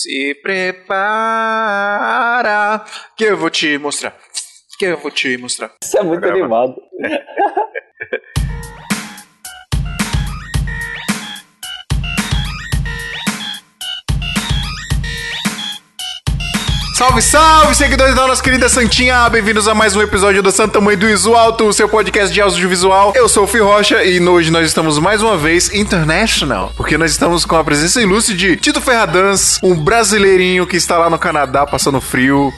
Se prepara que eu vou te mostrar. Que eu vou te mostrar. Isso é muito animado. Salve, salve, seguidores da nossa querida Santinha! Bem-vindos a mais um episódio do Santa Mãe do Iso Alto, o seu podcast de audiovisual. Eu sou o Fih Rocha e hoje nós estamos mais uma vez international, porque nós estamos com a presença ilustre de Tito Ferradans, um brasileirinho que está lá no Canadá passando frio.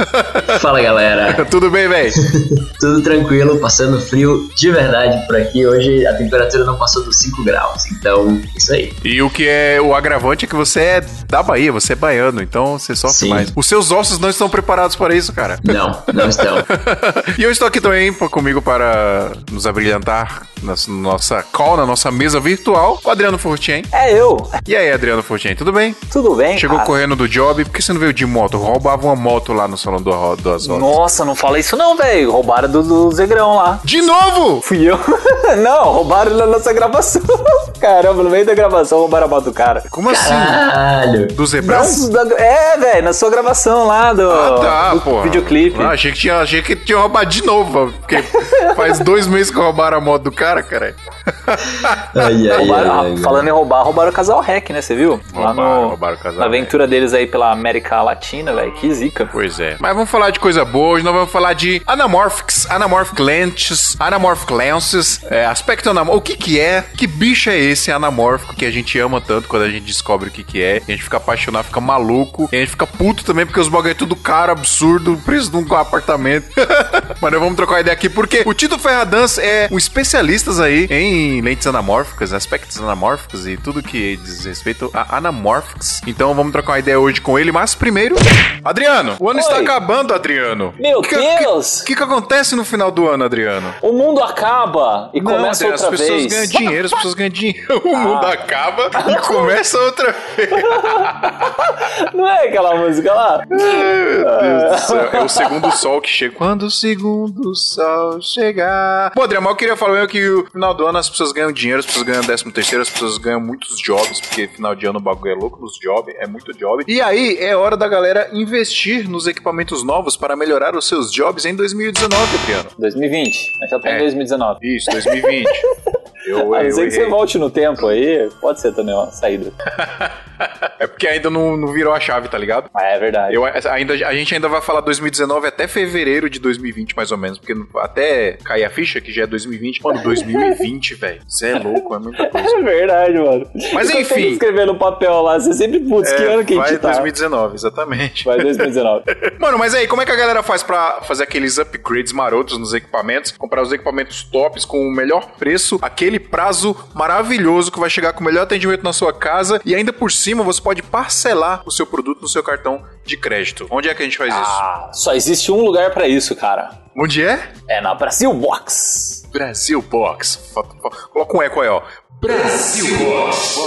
Fala galera, Tudo bem, velho? tudo tranquilo, passando frio de verdade por aqui. Hoje a temperatura não passou dos 5 graus, então isso aí. E o que é o agravante é que você é da Bahia, você é baiano, então você sofre Sim. mais. Os seus ossos não estão preparados para isso, cara. Não, não estão. e eu estou aqui também comigo para nos abrilhantar na nossa call, na nossa mesa virtual, o Adriano Fortin. É eu. E aí, Adriano Fortin, tudo bem? Tudo bem, Chegou cara? correndo do job, por que você não veio de moto? Roubava uma moto lá no salão do, das rodas. Nossa, não fala isso não, velho. Roubaram do, do Zegrão lá. De novo! Fui eu. não, roubaram na nossa gravação. Caramba, no meio da gravação roubaram a moto do cara. Como assim? Caralho. Do Zebrão? Da- é, velho, na sua gravação lá do, Ah, tá, do videoclipe. Ah, achei que tinha, achei que tinha roubado de novo, porque faz dois meses que roubaram a moto do cara, cara. Ai, ai, Roubaram- ai, ai. falando em roubar, roubaram o casal Rec, né? Você viu? Lá Roubaram, no, roubaram o casal Na Rec. aventura deles aí pela América Latina, velho. Que zica. Pois é. Mas vamos falar de coisa boa. Hoje nós vamos falar de anamorphics, anamorphic lentes, anamorphic lenses, é, aspecto anamórfico. O que que é? Que bicho é esse anamórfico que a gente ama tanto quando a gente descobre o que que é? E a gente fica apaixonado, fica maluco. E a gente fica puto também porque os bagulho é tudo caro, absurdo, preço de um apartamento. Mas nós vamos trocar ideia aqui porque o Tito Ferradans é um especialista aí em lentes anamórficas, aspectos anamórficos e tudo que diz respeito a anamórficos. Então vamos trocar uma ideia hoje com ele, mas primeiro, Adriano, o ano Oi. está acabando, Adriano. Meu Que- Deus! O que, que acontece no final do ano, Adriano? O mundo acaba e começa Adriano, outra as pessoas vez. ganham dinheiro, as pessoas ganham dinheiro, o mundo Ah. acaba e começa outra vez. Não é aquela música lá? Meu Deus do céu. É o segundo sol que chega. Quando o segundo sol chegar. Pô, Adriano, eu queria falar mesmo que no final do ano as pessoas ganham dinheiro, as pessoas ganham décimo terceiro, as pessoas ganham muitos jobs, porque final de ano o bagulho é louco nos jobs, é muito job. E aí é hora da galera investir nos equipamentos novos para melhorar os seus jobs em 2019, Adriano. 2020. A gente já tá É. em 2019. Isso, 2020. Eu, A não ser que você volte no tempo aí, pode ser também uma saída. É porque ainda não, não virou a chave, tá ligado? Mas é verdade. Eu, ainda, a gente ainda vai falar 2019 até fevereiro de 2020, mais ou menos. Porque até cair a ficha, que já é 2020. Mano, 2020, velho. Você é louco, é muita coisa. É verdade, mano. Mas Eu enfim. tentando escrever no papel lá, você sempre, putz, que É, ano que a vai gente tá? 2019, exatamente. Vai 2019. Mano, mas aí, como é que a galera faz pra fazer aqueles upgrades marotos nos equipamentos? Comprar os equipamentos tops com o melhor preço, aquele prazo maravilhoso que vai chegar com o melhor atendimento na sua casa e ainda por cima você pode parcelar o seu produto no seu cartão de crédito. Onde é que a gente faz isso? ah, só existe um lugar pra isso, cara. Onde é? É na Brasil Box. Brasil Box. Coloca um eco aí, ó. Brasil Box.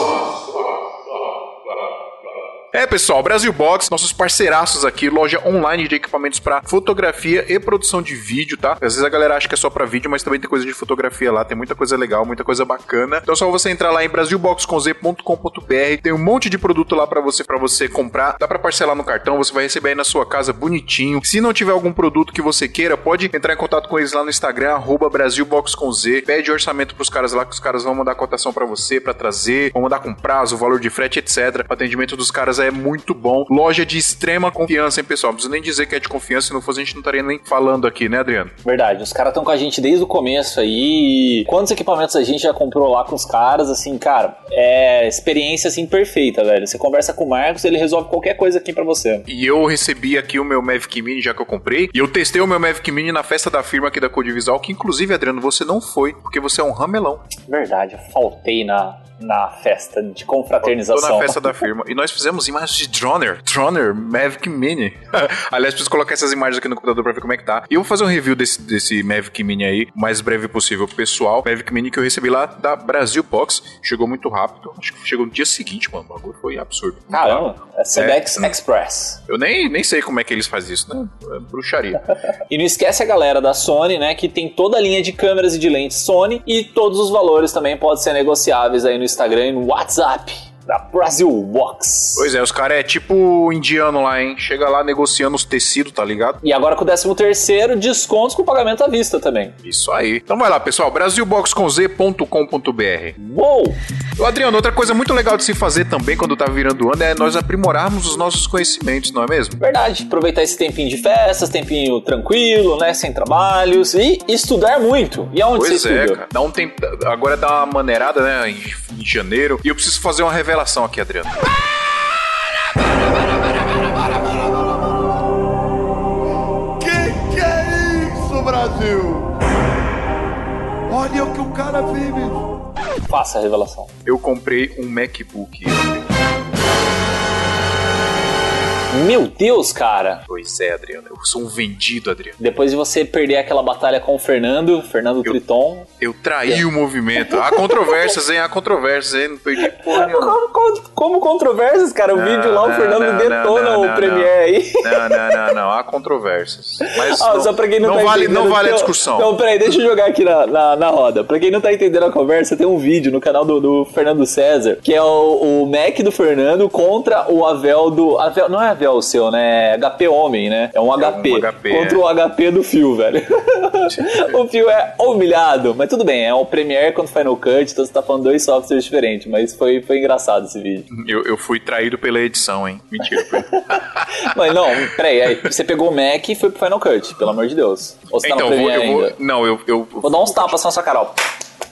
É, pessoal, Brasil Box, nossos parceiraços aqui, loja online de equipamentos para fotografia e produção de vídeo, tá? Às vezes a galera acha que é só para vídeo, mas também tem coisa de fotografia lá, tem muita coisa legal, muita coisa bacana. Então é só você entrar lá em brasilboxconz.com.br, tem um monte de produto lá para você para você comprar. Dá para parcelar no cartão, você vai receber aí na sua casa bonitinho. Se não tiver algum produto que você queira, pode entrar em contato com eles lá no Instagram arroba @brasilboxconz. Pede orçamento pros caras lá que os caras vão mandar cotação para você para trazer, vão mandar com prazo, valor de frete, etc. O atendimento dos caras é muito bom. Loja de extrema confiança, hein, pessoal? Não preciso nem dizer que é de confiança, se não fosse a gente não estaria nem falando aqui, né, Adriano? Verdade, os caras estão com a gente desde o começo aí. e Quantos equipamentos a gente já comprou lá com os caras, assim, cara, é experiência assim perfeita, velho. Você conversa com o Marcos, ele resolve qualquer coisa aqui pra você. E eu recebi aqui o meu Mavic Mini, já que eu comprei. E eu testei o meu Mavic Mini na festa da firma aqui da Codivisual, que inclusive, Adriano, você não foi, porque você é um ramelão. Verdade, eu faltei na, na festa de Tô confraternização. na festa da firma. E nós fizemos imagens de Droner. Droner Mavic Mini. Aliás, preciso colocar essas imagens aqui no computador pra ver como é que tá. E eu vou fazer um review desse, desse Mavic Mini aí, o mais breve possível pro pessoal. Mavic Mini que eu recebi lá da Brasil Box. Chegou muito rápido. Acho que chegou no dia seguinte, mano. O bagulho foi absurdo. Caramba, é Sedex É. Express. Eu nem, nem sei como é que eles fazem isso, né? É bruxaria. E não esquece a galera da Sony, né, que tem toda a linha de câmeras e de lentes Sony e todos os valores também podem ser negociáveis aí no Instagram e no WhatsApp. Da Brasil Box. Pois é, os caras é tipo indiano lá, hein? Chega lá negociando os tecidos, tá ligado? E agora com o 13 terceiro, descontos com pagamento à vista também. Isso aí. Então vai lá, pessoal, brasilboxconz.com.br. Uou! Ô, Adriano, outra coisa muito legal de se fazer também quando tá virando ano é nós aprimorarmos os nossos conhecimentos, não é mesmo? Verdade. Aproveitar esse tempinho de festas, tempinho tranquilo, né? Sem trabalhos e estudar muito. E aonde Pois você é, estuda? cara. Dá um tempo. Agora dá uma maneirada, né? Em, em janeiro. E eu preciso fazer uma revelação aqui, Adriano. Que que é isso, Brasil? Olha o que o cara vive. Faça a revelação. Eu comprei um MacBook. Meu Deus, cara! Pois é, Adriano. Eu sou um vendido, Adriano. Depois de você perder aquela batalha com o Fernando, Fernando Triton. Eu traí o movimento. Há controvérsias, hein? Há controvérsias, hein? Não perdi porra nenhuma. Como, como, como controvérsias, cara? O Não, vídeo lá, o não, Fernando não, detona o Premiere não. aí. Não, não, não, não. Há controvérsias. Mas Ah, só pra quem não, não tá vale, entendendo. não vale a tem- discussão. Então, peraí, deixa eu jogar aqui na, na, na roda. Pra quem não tá entendendo a conversa, tem um vídeo no canal do, do Fernando César, que é o, o Mac do Fernando contra o Avel do. Avel, não é Avel o seu, né? É HP Homem, né? É um HP. HP, contra é. o HP do Fio, velho. o Fio é humilhado. Mas tudo bem, é o Premiere contra o Final Cut, então você tá falando dois softwares diferentes. Mas foi, foi engraçado esse vídeo. Eu, eu fui traído pela edição, hein? Mentira. Mas não, peraí, aí, você pegou o Mac e foi pro Final Cut, pelo amor de Deus. Ou você tá então, no eu vou, Premiere eu vou. Não, eu. eu Vou dar uns tapas na sua cara, ó.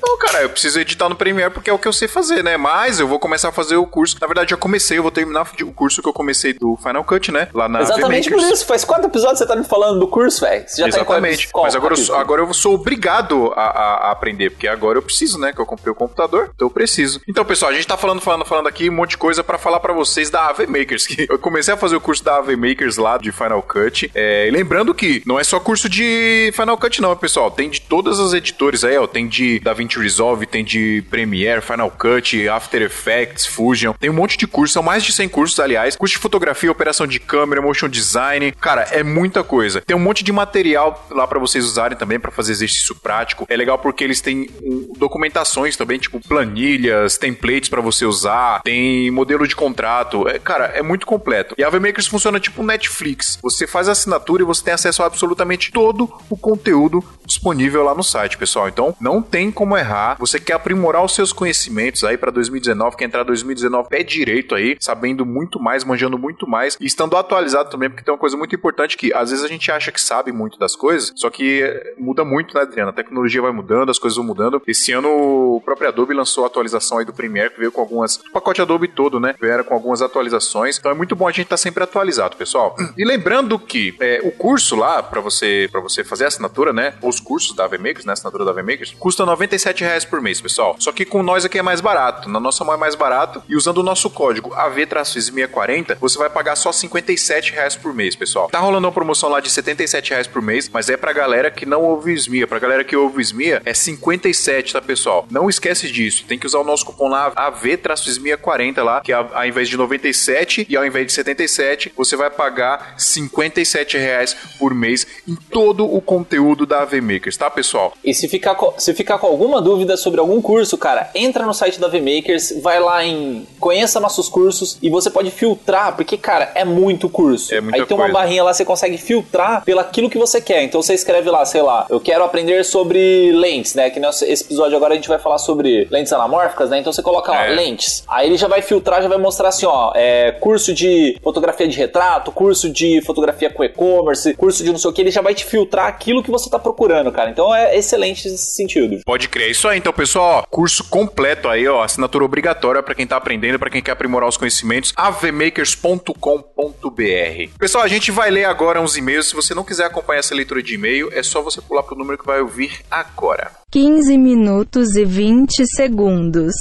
Não, cara, eu preciso editar no Premiere porque é o que eu sei fazer, né? Mas eu vou começar a fazer o curso. Na verdade, já comecei, eu vou terminar o curso que eu comecei do Final Cut, né? Lá na Exatamente por isso. Faz quatro episódios que você tá me falando do curso, velho. Você já Exatamente. tá Mas agora eu, agora eu sou obrigado a, a- a aprender, porque agora eu preciso, né? Que eu comprei o computador, então eu preciso. Então, pessoal, a gente tá falando, falando, falando aqui um monte de coisa pra falar pra vocês da AV Makers. Que eu comecei a fazer o curso da AV Makers lá de Final Cut. É, e lembrando que não é só curso de Final Cut, não, pessoal. Tem de todas as editores aí, ó. Tem de DaVinci Resolve, tem de Premiere, Final Cut, After Effects, Fusion. Tem um monte de cursos, são mais de 100 cursos, aliás. Curso de fotografia, operação de câmera, motion design. Cara, é muita coisa. Tem um monte de material lá pra vocês usarem também pra fazer exercício prático. É legal porque eles têm um, documentações também, tipo planilhas, templates pra você usar, tem modelo de contrato. É, cara, é muito completo. E a VMakers funciona tipo Netflix. Você faz a assinatura e você tem acesso a absolutamente todo o conteúdo disponível lá no site, pessoal. Então, não tem como errar. Você quer aprimorar os seus conhecimentos aí pra 2019, quer entrar 2019 pé direito aí, sabendo muito mais, manjando muito mais e estando atualizado também, porque tem uma coisa muito importante que às vezes a gente acha que sabe muito das coisas, só que eh, muda muito, né, Adriana? A tecnologia vai mudando, as coisas vão mudando. Esse ano o próprio Adobe lançou a atualização aí do Premiere, que veio com algumas. O pacote Adobe todo, né? Veio com algumas atualizações. Então é muito bom a gente estar sempre atualizado, pessoal. E lembrando que é, o curso lá, pra você para você fazer a assinatura, né? Os cursos da VMakers, né? A assinatura da VMakers, custa R$ 97 reais por mês, pessoal. Só que com nós aqui é mais barato. Na nossa mão é mais barato. E usando o nosso código AV-640, você vai pagar só 57 reais por mês, pessoal. Tá rolando uma promoção lá de 77 reais por mês, mas é pra galera que não ouve SMIA. Pra galera que ouve SMIA, é 57, tá, pessoal? Não esquece disso. Tem que usar o nosso cupom lá, AV-SMIA40 lá, que a- ao invés de 97 e ao invés de 77, você vai pagar 57 reais por mês em todo o conteúdo da AV Makers, tá, pessoal? E se ficar, se ficar com alguma dúvida sobre algum curso, cara, entra no site da VMakers, vai lá em Conheça Nossos Cursos e você pode filtrar, porque, cara, é muito curso. É muita Aí tem uma coisa. barrinha lá, você consegue filtrar pelo aquilo que você quer. Então você escreve lá, sei lá, eu quero aprender sobre lentes, né? Que nesse esse episódio agora a gente vai falar sobre lentes anamórficas, né? Então você coloca lá, É. lentes. Aí ele já vai filtrar, já vai mostrar assim, ó, é, curso de fotografia de retrato, curso de fotografia com e-commerce, curso de não sei o que, ele já vai te filtrar aquilo que você tá procurando, cara. Então é excelente nesse sentido. Pode crer. Isso aí, então, pessoal. curso completo aí, ó. Assinatura obrigatória pra quem tá aprendendo, pra quem quer aprimorar os conhecimentos. avmakers.com.br. Pessoal, a gente vai ler agora uns e-mails. Se você não quiser acompanhar essa leitura de e-mail, é só você pular pro número que vai ouvir agora. 15 minutos e 20 segundos.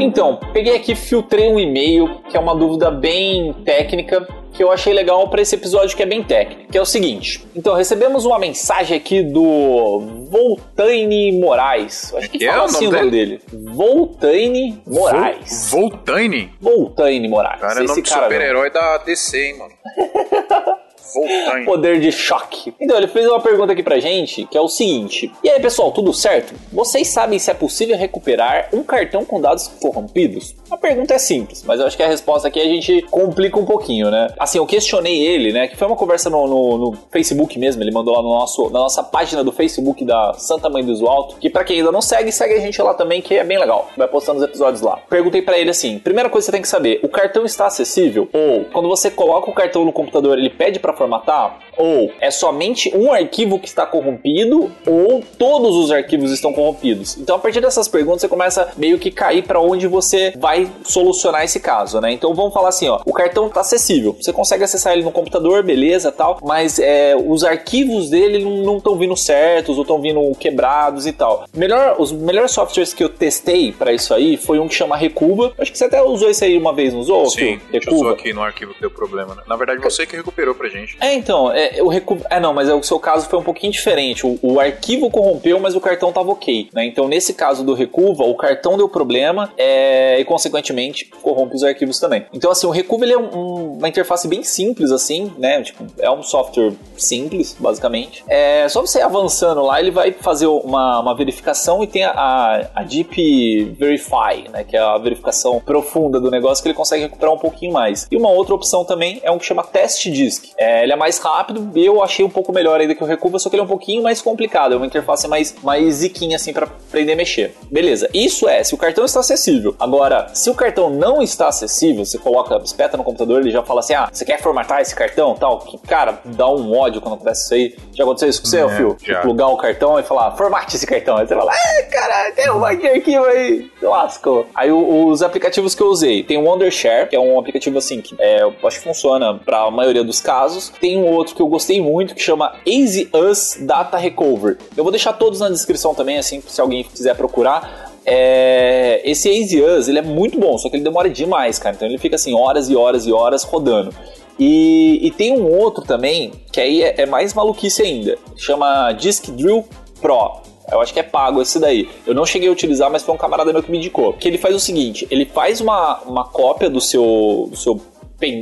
Então, peguei aqui, filtrei um e-mail, que é uma dúvida bem técnica, que eu achei legal para esse episódio que é bem técnico, que é o seguinte. Então, recebemos uma mensagem aqui do Voltaine Moraes. Eu acho que Que é fala o assim o nome dele. Voltaine Moraes. Vol Voltaine? Voltaine Moraes. Cara, é nome de cara, super-herói da DC, hein, mano. Poder de choque. Então, ele fez uma pergunta aqui pra gente, que é o seguinte. E aí, pessoal, tudo certo? Vocês sabem se é possível recuperar um cartão com dados corrompidos? A pergunta é simples, mas eu acho que a resposta aqui a gente complica um pouquinho, né? Assim, eu questionei ele, né? Que foi uma conversa no, no, no Facebook mesmo, ele mandou lá no nosso, na nossa página do Facebook da Santa Mãe do Alto, que pra quem ainda não segue, segue a gente lá também, que é bem legal. Vai postando os episódios lá. Perguntei pra ele assim: primeira coisa que você tem que saber, o cartão está acessível? Ou quando você coloca o cartão no computador, ele pede pra formatar? Ou é somente um arquivo que está corrompido? Ou todos os arquivos estão corrompidos? Então, a partir dessas perguntas, você começa meio que cair para onde você vai solucionar esse caso, né? Então, vamos falar assim: ó, o cartão está acessível, você consegue acessar ele no computador, beleza, tal, mas é, os arquivos dele não estão vindo certos ou estão vindo quebrados e tal. Melhor, os melhores softwares que eu testei para isso aí foi um que chama Recuba. Acho que você até usou isso aí uma vez, não usou? Sim, usou aqui no arquivo que deu problema, né? Na verdade, você que recuperou pra gente. É, então, é, o recu... é não, mas é, o seu caso foi um pouquinho diferente. O, o, arquivo corrompeu, mas o cartão tava ok, né? Então, nesse caso do Recuva, o cartão deu problema é, e, consequentemente, corrompe os arquivos também. Então, assim, o Recuva ele é um, uma interface bem simples, assim, né? Tipo, é um software simples, basicamente. É só você avançando lá, ele vai fazer uma, uma verificação e tem a, a Deep Verify, né? Que é a verificação profunda do negócio que ele consegue recuperar um pouquinho mais. E uma outra opção também é um que chama Test Disk. É, ele é mais rápido, eu achei um pouco melhor ainda que o Recuva, só que ele é um pouquinho mais complicado, é uma interface mais, mais ziquinha assim para aprender a mexer. Beleza, isso é se o cartão está acessível. Agora, se o cartão não está acessível, você coloca, espeta no computador, ele já fala assim: ah, você quer formatar esse cartão? Tal, que, cara, dá um ódio quando acontece isso aí. Já aconteceu isso com você, É, Phil? já. Plugar o cartão e falar, formate esse cartão. Aí você fala, ah, caralho, tem um arquivo aí. Lascou. Aí os aplicativos que eu usei, tem o Wondershare, que é um aplicativo assim que é, eu acho que funciona para a maioria dos casos. Tem um outro que eu gostei muito que chama Easy Us Data Recover. Eu vou deixar todos na descrição também, assim, se alguém quiser procurar. É, esse Easy Us, ele é muito bom, só que ele demora demais, cara. Então ele fica assim, horas e horas e horas rodando. E, e tem um outro também, que aí é, é mais maluquice ainda. Chama Disk Drill Pro. Eu acho que é pago esse daí. Eu não cheguei a utilizar, mas foi um camarada meu que me indicou. Que ele faz o seguinte: ele faz uma, uma cópia do seu, do seu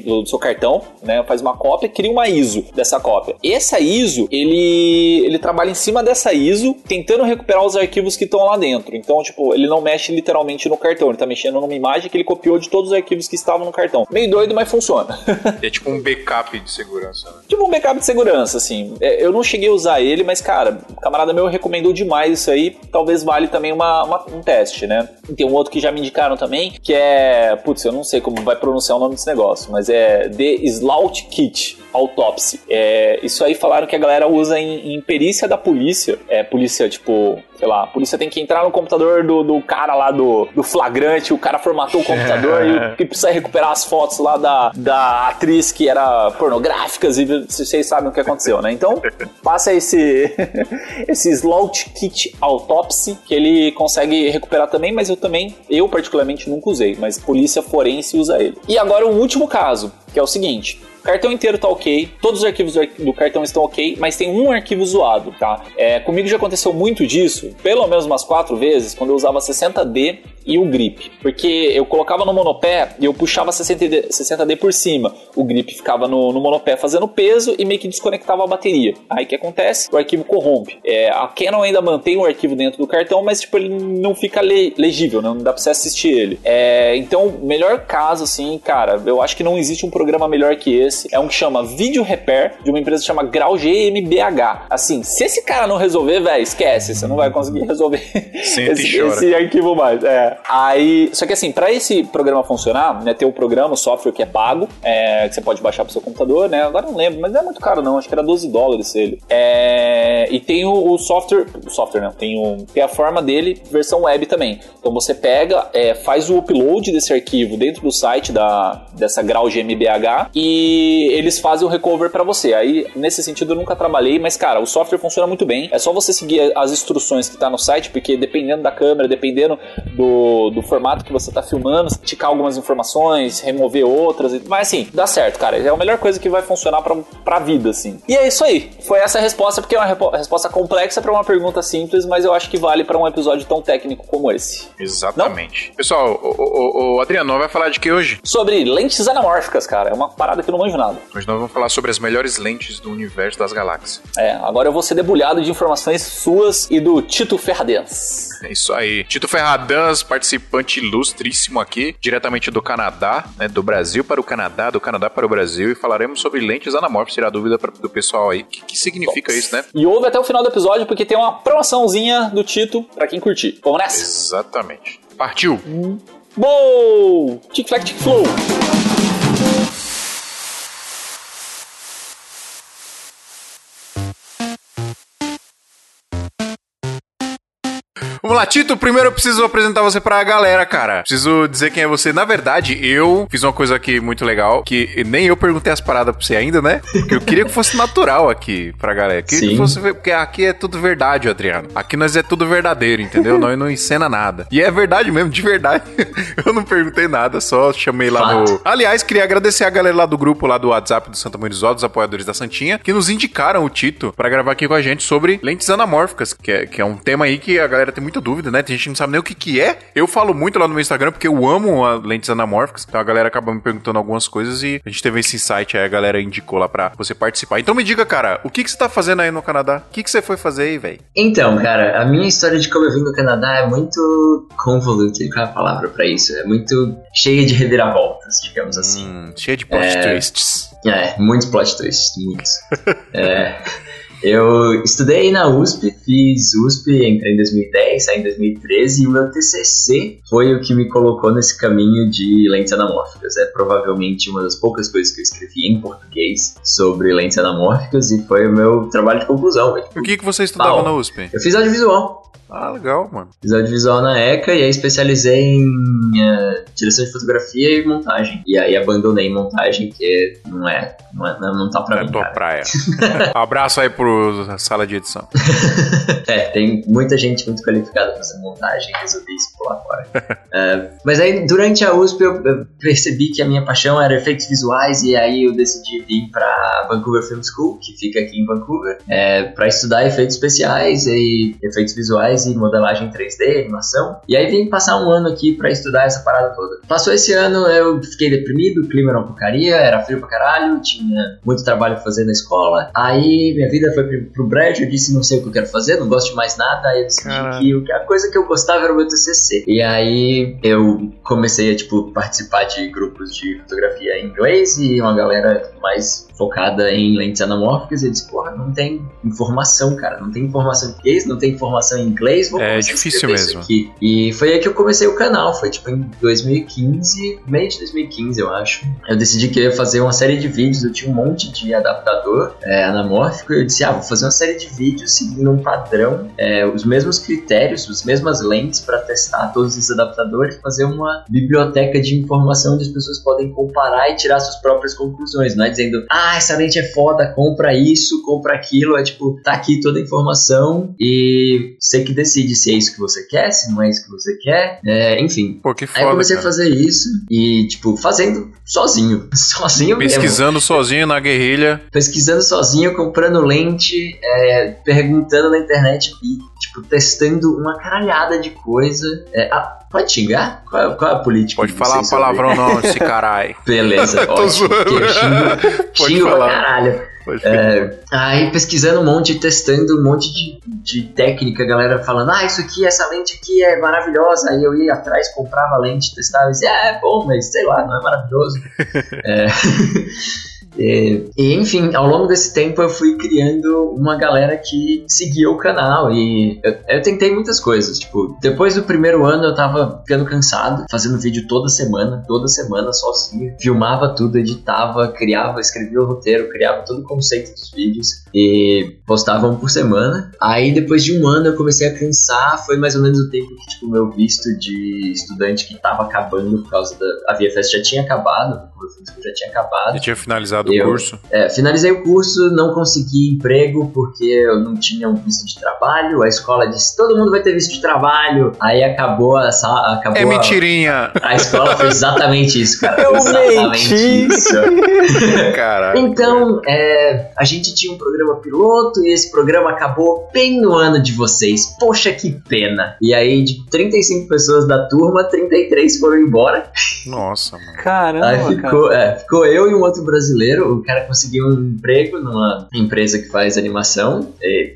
do seu cartão, né? Faz uma cópia, cria uma ISO dessa cópia. Essa ISO, ele ele trabalha em cima dessa ISO, tentando recuperar os arquivos que estão lá dentro. Então, tipo, ele não mexe literalmente no cartão, ele tá mexendo numa imagem que ele copiou de todos os arquivos que estavam no cartão. Meio doido, mas funciona. É tipo um backup de segurança, né? tipo um backup de segurança, assim. É, Eu não cheguei a usar ele, mas, cara, o camarada meu recomendou demais isso aí. Talvez vale também uma, uma- um teste, né? E tem um outro que já me indicaram também, que é. Putz, eu não sei como vai pronunciar o nome desse negócio, mas é The Slout Kit Autopsy. É, isso aí falaram que a galera usa em, em perícia da polícia. É, polícia, tipo, sei lá, a polícia tem que entrar no computador do, do cara lá do, do flagrante, o cara formatou o computador e precisa recuperar as fotos lá da, da atriz que era pornográficas e vocês sabem o que aconteceu, né? Então, passa esse esse Slout Kit Autopsy que ele consegue recuperar também, mas eu também, eu particularmente nunca usei, mas polícia forense usa ele. E agora um último caso, que é o seguinte, cartão inteiro tá ok, todos os arquivos do ar- do cartão estão ok, mas tem um arquivo zoado, tá? É, comigo já aconteceu muito disso, pelo menos umas quatro vezes, quando eu usava 60D e o grip. Porque eu colocava no monopé e eu puxava 60D, 60D por cima. O grip ficava no, no monopé fazendo peso e meio que desconectava a bateria. Aí o que acontece? O arquivo corrompe. É, a Canon ainda mantém o arquivo dentro do cartão, mas tipo, ele não fica le- legível, não dá pra você assistir ele. É, então, melhor caso, assim, cara, eu acho que não existe um programa melhor que esse. É um que chama Video Repair, de uma empresa que chama Grau GmbH. Assim, se esse cara não resolver, velho, esquece, você não vai conseguir resolver esse, esse arquivo mais. É. Aí, só que assim, para esse programa funcionar, né, tem o programa, o software que é pago, é, que você pode baixar pro seu computador, né? Agora não lembro, mas não é muito caro não, acho que era 12 dólares ele. É, e tem o, o software, o software não, tem, o, tem a forma dele, versão web também. Então você pega, é, faz o upload desse arquivo dentro do site da, dessa Grau GmbH e eles fazem o recover para você. Aí, nesse sentido, eu nunca trabalhei, mas cara, o software funciona muito bem. É só você seguir as instruções que tá no site, porque dependendo da câmera, dependendo do, do formato que você tá filmando, ticar algumas informações, remover outras. e- Mas assim, dá certo, cara. É a melhor coisa que vai funcionar pra, pra vida, assim. E é isso aí. Foi essa a resposta, porque é uma resposta complexa pra uma pergunta simples, mas eu acho que vale pra um episódio tão técnico como esse. Exatamente. Pessoal, o, o, o Adriano vai falar de que hoje? Sobre lentes anamórficas, cara. É uma parada que eu não manjo Hoje nós vamos falar sobre as melhores lentes do universo das galáxias. É, agora eu vou ser debulhado de informações suas e do Tito Ferradens. É isso aí. Tito Ferradans, participante ilustríssimo aqui, diretamente do Canadá, né? Do Brasil para o Canadá, do Canadá para o Brasil, e falaremos sobre lentes anamórficas, tirar dúvida pra, do pessoal aí. O que, que significa isso, né? E ouve até o final do episódio porque tem uma promoçãozinha do Tito pra quem curtir. Vamos nessa? Exatamente. Partiu! Bow! Tic Flac Tic Flow! Vamos lá, Tito. Primeiro eu preciso apresentar você pra galera, cara. Preciso dizer quem é você. Na verdade, eu fiz uma coisa aqui muito legal, que nem eu perguntei as paradas pra você ainda, né? Porque eu queria que fosse natural aqui pra galera. Queria que Sim. fosse, porque aqui é tudo verdade, Adriano. Aqui nós é tudo verdadeiro, entendeu? nós não encena nada. E é verdade mesmo, de verdade. eu não perguntei nada, só chamei lá Fato. no... Aliás, queria agradecer a galera lá do grupo, lá do WhatsApp do Santa Mãe dos apoiadores da Santinha, que nos indicaram o Tito pra gravar aqui com a gente sobre lentes anamórficas, que é, que é um tema aí que a galera tem muita dúvida, né? Tem gente que não sabe nem o que que é. Eu falo muito lá no meu Instagram porque eu amo lentes anamórficas, então a galera acaba me perguntando algumas coisas e a gente teve esse insight aí, a galera indicou lá pra você participar. Então me diga, cara, o que que você tá fazendo aí no Canadá? O que que você foi fazer aí, velho? Então, cara, a minha história de como eu vim no Canadá é muito convoluted, qual é a palavra pra isso? É muito cheia de reviravoltas, digamos assim. Hum, cheio de plot É. twists. É, muitos plot twists, muitos. É, eu estudei na USP, fiz USP, entrei em 2010, saí em 2013 e o meu TCC foi o que me colocou nesse caminho de lentes anamórficas. É provavelmente uma das poucas coisas que eu escrevi em português sobre lentes anamórficas e foi o meu trabalho de conclusão. O que que você estudava Mal. na USP? Eu fiz audiovisual. Ah, legal, mano. Fiz audiovisual na ECA e aí especializei em eh, direção de fotografia e montagem. E aí abandonei montagem, que não é, não, é, não, tá pra É mim, tua cara. praia. Abraço aí pro sala de edição. É, tem muita gente muito qualificada pra fazer montagem resolvi isso pular fora. É, mas aí, durante a USP, eu, eu percebi que a minha paixão era efeitos visuais e aí eu decidi vir pra Vancouver Film School, que fica aqui em Vancouver, é, pra estudar efeitos especiais e efeitos visuais e modelagem 3D, animação. E aí vim passar um ano aqui pra estudar essa parada toda. Passou esse ano, eu fiquei deprimido, o clima era uma porcaria, era frio pra caralho, tinha muito trabalho pra fazer na escola. Aí minha vida foi pro, pro brejo, eu disse não sei o que eu quero fazer, não gosto de mais nada. Aí eu decidi que a coisa que eu gostava era o meu TCC. E aí eu comecei a tipo participar de grupos de fotografia em inglês e uma galera mais focada em lentes anamórficas. E eu disse, porra, não tem informação, cara, não tem informação em português, não tem informação em inglês. Vou É difícil mesmo. aqui. E foi aí que eu comecei o canal, foi tipo em 2015, meio de 2015 eu acho. Eu decidi que eu ia fazer uma série de vídeos, eu tinha um monte de adaptador é, anamórfico, e eu disse, ah, vou fazer uma série de vídeos seguindo um padrão, é, os mesmos critérios, as mesmas lentes para testar todos esses adaptadores, fazer uma biblioteca de informação onde as pessoas podem comparar e tirar suas próprias conclusões, não é dizendo, ah, essa lente é foda, compra isso, compra aquilo, é tipo, tá aqui toda a informação e você que decide se é isso que você quer, se não é isso que você quer, é, enfim. Pô, que Aí eu foda, comecei a cara. fazer isso e, tipo, fazendo sozinho. Sozinho mesmo. Pesquisando sozinho na guerrilha. Pesquisando sozinho, comprando lente, é, perguntando na internet e, tipo, testando uma caralhada de coisa. É, ah, pode xingar? Qual, é- qual é a política? Pode de falar palavrão não, esse caralho. Beleza, ótimo. zoando. xingo, pra caralho. É, aí pesquisando um monte, testando um monte de, de técnica, a galera falando, ah, isso aqui, essa lente aqui é maravilhosa. Aí eu ia atrás, comprava a lente, testava e dizia, ah, é bom, mas sei lá, não é maravilhoso. É, é, e enfim, ao longo desse tempo eu fui criando uma galera que seguia o canal e eu, eu tentei muitas coisas. Tipo, depois do primeiro ano eu tava ficando cansado, fazendo vídeo toda semana, toda semana sozinho, filmava tudo, editava, criava, escrevia o roteiro, criava todo o conceito dos vídeos e postava um por semana. Aí depois de um ano eu comecei a cansar, foi mais ou menos o tempo que tipo meu visto de estudante que tava acabando por causa da a VFS já tinha acabado, o curso já tinha acabado. Já tinha finalizado o Eu- curso. É, finalizei o curso, não consegui emprego porque eu não tinha um visto de trabalho. A escola disse: todo mundo vai ter visto de trabalho. Aí acabou a acabou É a- mentirinha. A, escola fez exatamente isso, cara. Eu exatamente menti. isso. Caralho. Então, é, a gente tinha um programa piloto e esse programa acabou bem no ano de vocês. Poxa, que pena. E aí, de 35 pessoas da turma, 33 foram embora. Nossa, mano. Caramba, Aí ficou Ficou, é, ficou eu e um outro brasileiro. O cara conseguiu um emprego numa empresa que faz animação.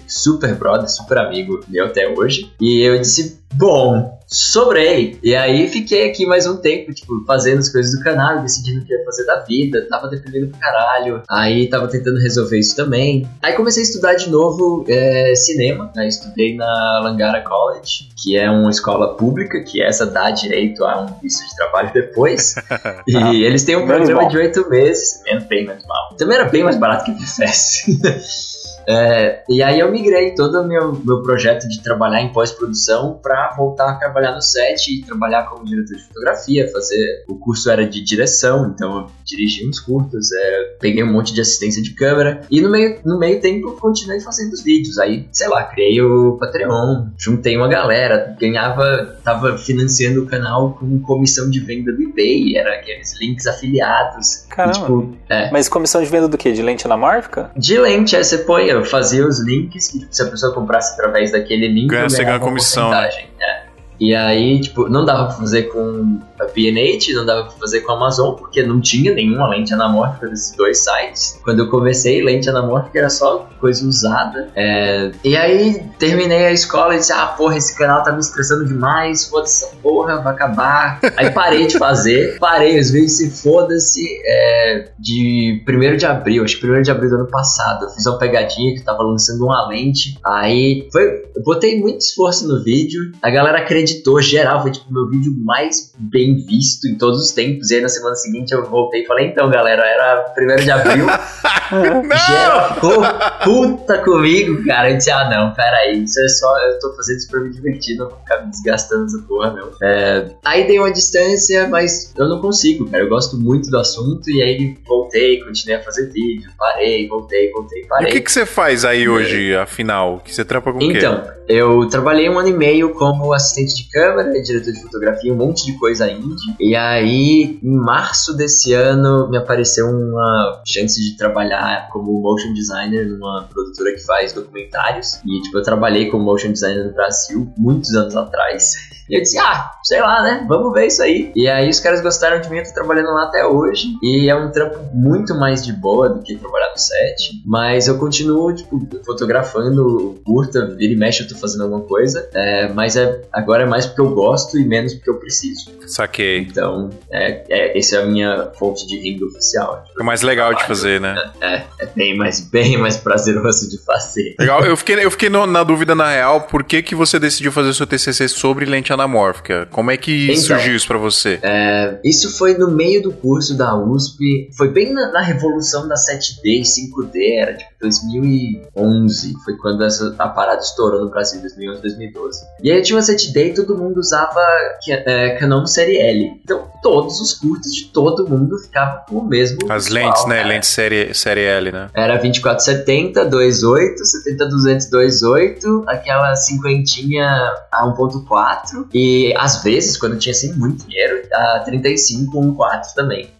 Super brother, super amigo meu até hoje. E eu disse: Bom, sobrei. E aí fiquei aqui mais um tempo, tipo, fazendo as coisas do canal, decidindo o que ia fazer da vida. Tava dependendo pro caralho. Aí tava tentando resolver isso também. Aí comecei a estudar de novo é, cinema. Né? Estudei na Langara College, que é uma escola pública, que essa dá direito a um visto de trabalho depois. e eles têm um programa de oito meses. Menos bem menos mal. Também era bem mais barato que o FS. É, e aí eu migrei todo o meu, meu projeto de trabalhar em pós-produção para voltar a trabalhar no set e trabalhar como diretor de fotografia, fazer... O curso era de direção, então eu dirigi uns curtos, é, peguei um monte de assistência de câmera e no meio, no meio tempo continuei fazendo os vídeos. Aí, sei lá, criei o Patreon, juntei uma galera, ganhava, tava financiando o canal com comissão de venda do eBay, era aqueles links afiliados. E, Caramba. tipo, é, Mas comissão de venda do quê? De lente anamórfica? de lente, aí você põe, fazia os links, que tipo, se a pessoa comprasse através daquele link, Ganha- você ganha comissão, né? é. E aí, tipo, não dava pra fazer com a B&H, não dava pra fazer com a Amazon, porque não tinha nenhuma lente anamórfica desses dois sites. Quando eu comecei, lente anamórfica era só coisa usada. É, E aí, terminei a escola e disse, ah, porra, esse canal tá me estressando demais, foda-se porra, vai acabar. Aí parei de fazer, parei os vídeos, se foda-se, é, de 1 de abril, acho que 1 de abril do ano passado, eu fiz uma pegadinha que tava lançando uma lente, aí foi, eu botei muito esforço no vídeo, a galera acreditou, geral, foi tipo o meu vídeo mais bem visto em todos os tempos, e aí na semana seguinte eu voltei e falei, então galera, era 1 de abril, geral ficou puta comigo, cara, eu disse, ah não, peraí, isso é só, eu tô fazendo isso pra me divertir, não vou ficar me desgastando essa porra, não. É, aí dei uma distância, mas eu não consigo, cara, eu gosto muito do assunto, e aí voltei, continuei a fazer vídeo, parei, voltei, voltei, E parei. o que, que você faz aí hoje, afinal? Que você trampa com o quê? Então, eu trabalhei um ano e meio como assistente de câmera, diretor de fotografia, um monte de coisa indie. E aí, em março desse ano, me apareceu uma chance de trabalhar como motion designer numa produtora que faz documentários. E, tipo, eu trabalhei como motion designer no Brasil muitos anos atrás. E eu disse, ah, sei lá, né? Vamos ver isso aí. E aí os caras gostaram de mim, eu tô trabalhando lá até hoje. E é um trampo muito mais de boa do que trabalhar no set. Mas eu continuo, tipo, fotografando curta, vira e mexe eu tô fazendo alguma coisa. É, mas é, agora é mais porque eu gosto e menos porque eu preciso. Saquei. Então, é, é, essa é a minha fonte de renda oficial. É mais legal de fazer, né? É, é bem mais, bem mais prazeroso de fazer. Legal, eu fiquei, eu fiquei no- na dúvida, na real, por que, que você decidiu fazer o seu TCC sobre lente anamórfica? Como é que Então. surgiu isso pra você? É, isso foi no meio do curso da USP, foi bem na, na revolução da 7D e 5D, era tipo 2011, foi quando essa, a parada estourou no Brasil, 2011, 2012. E aí tinha uma 7D e todo mundo usava é, Canon Série L. Então todos os curtos de todo mundo ficavam com o mesmo As visual, lentes, né? cara. Lentes série, série L, né? Era 2470, 28, 70-200, 28, aquela cinquentinha a 1.4 e às vezes, quando tinha assim muito dinheiro, a 35, 1.4 também.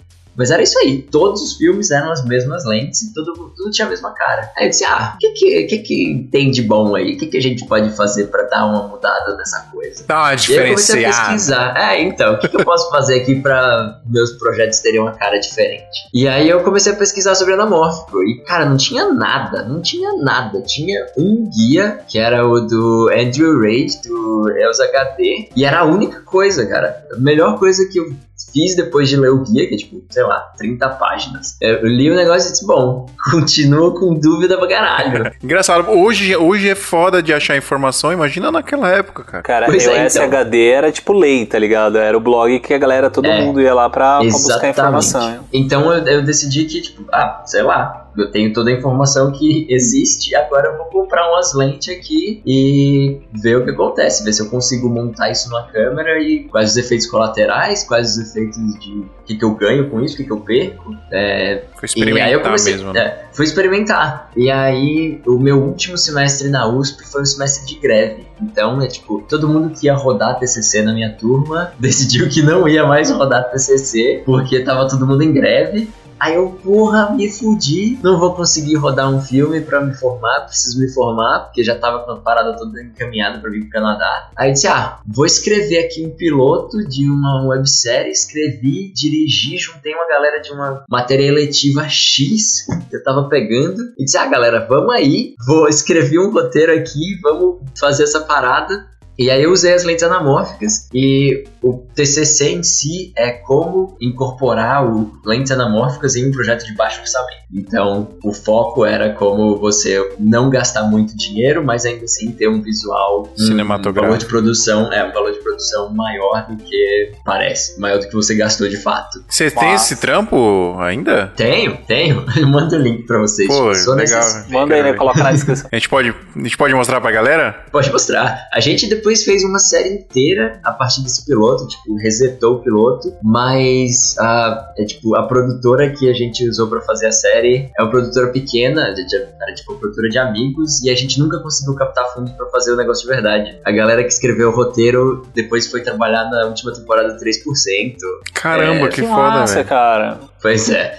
Mas era isso aí, todos os filmes eram as mesmas lentes e tudo, tudo tinha a mesma cara. Aí eu disse, ah, o que que, que que tem de bom aí? O que que a gente pode fazer pra dar uma mudada nessa coisa? Dá uma E eu comecei a pesquisar. É, então, o que, que eu posso fazer aqui pra meus projetos terem uma cara diferente? E aí eu comecei a pesquisar sobre anamórfico. E, cara, não tinha nada, não tinha nada. Tinha um guia, que era o do Andrew Reid, do EOS HD. E era a única coisa, cara. A melhor coisa que eu fiz depois de ler o guia, que é tipo, sei lá, 30 páginas. Eu li o negócio e disse, bom, continuo com dúvida pra caralho. Engraçado, hoje, hoje é foda de achar informação, imagina naquela época, cara. Cara, Pois eu é, então. SHD era tipo lei, tá ligado? Era o blog que a galera, todo É. mundo ia lá pra, pra buscar informação. Então eu, eu decidi que, tipo, ah, sei lá, eu tenho toda a informação que existe, agora eu vou comprar umas lentes aqui e ver o que acontece, ver se eu consigo montar isso numa câmera e quais os efeitos colaterais, quais os efeitos de o que, que eu ganho com isso, o que, que eu perco. É, Foi e aí eu experimentar comecei, mesmo. né? é, fui experimentar. E aí, o meu último semestre na USP foi um semestre de greve. Então, é tipo, todo mundo que ia rodar TCC na minha turma decidiu que não ia mais rodar TCC, porque tava todo mundo em greve. Aí eu, porra, me fudi. Não vou conseguir rodar um filme pra me formar, preciso me formar, porque já tava com a parada toda encaminhada pra vir pro Canadá. Aí eu disse, ah, vou escrever aqui um piloto de uma websérie. Escrevi, dirigi, juntei uma galera de uma matéria eletiva X que eu tava pegando. E disse, ah, galera, vamos aí. Vou escrever um roteiro aqui, vamos fazer essa parada. E aí eu usei as lentes anamórficas e o TCC em si é como incorporar o lentes anamórficas em um projeto de baixo orçamento. Então, o foco era como você não gastar muito dinheiro, mas ainda assim ter um visual um Cinematográfico. valor de produção, é um valor de produção maior do que parece, maior do que você gastou de fato. Você tem esse trampo ainda? Tenho, tenho. Eu mando o link pra vocês. Pô, Só legal. necess- Manda aí, né? Coloca na descrição. A gente pode, a gente pode mostrar pra galera? Pode mostrar. A gente depois fez uma série inteira a partir desse piloto, tipo, resetou o piloto, mas a, é, tipo, a produtora que a gente usou pra fazer a série é uma produtora pequena, de- de- era tipo uma produtora de amigos, e a gente nunca conseguiu captar fundos pra fazer o negócio de verdade. A galera que escreveu o roteiro depois foi trabalhar na última temporada 3%. Caramba, É, que, Que foda, massa, cara. Pois é.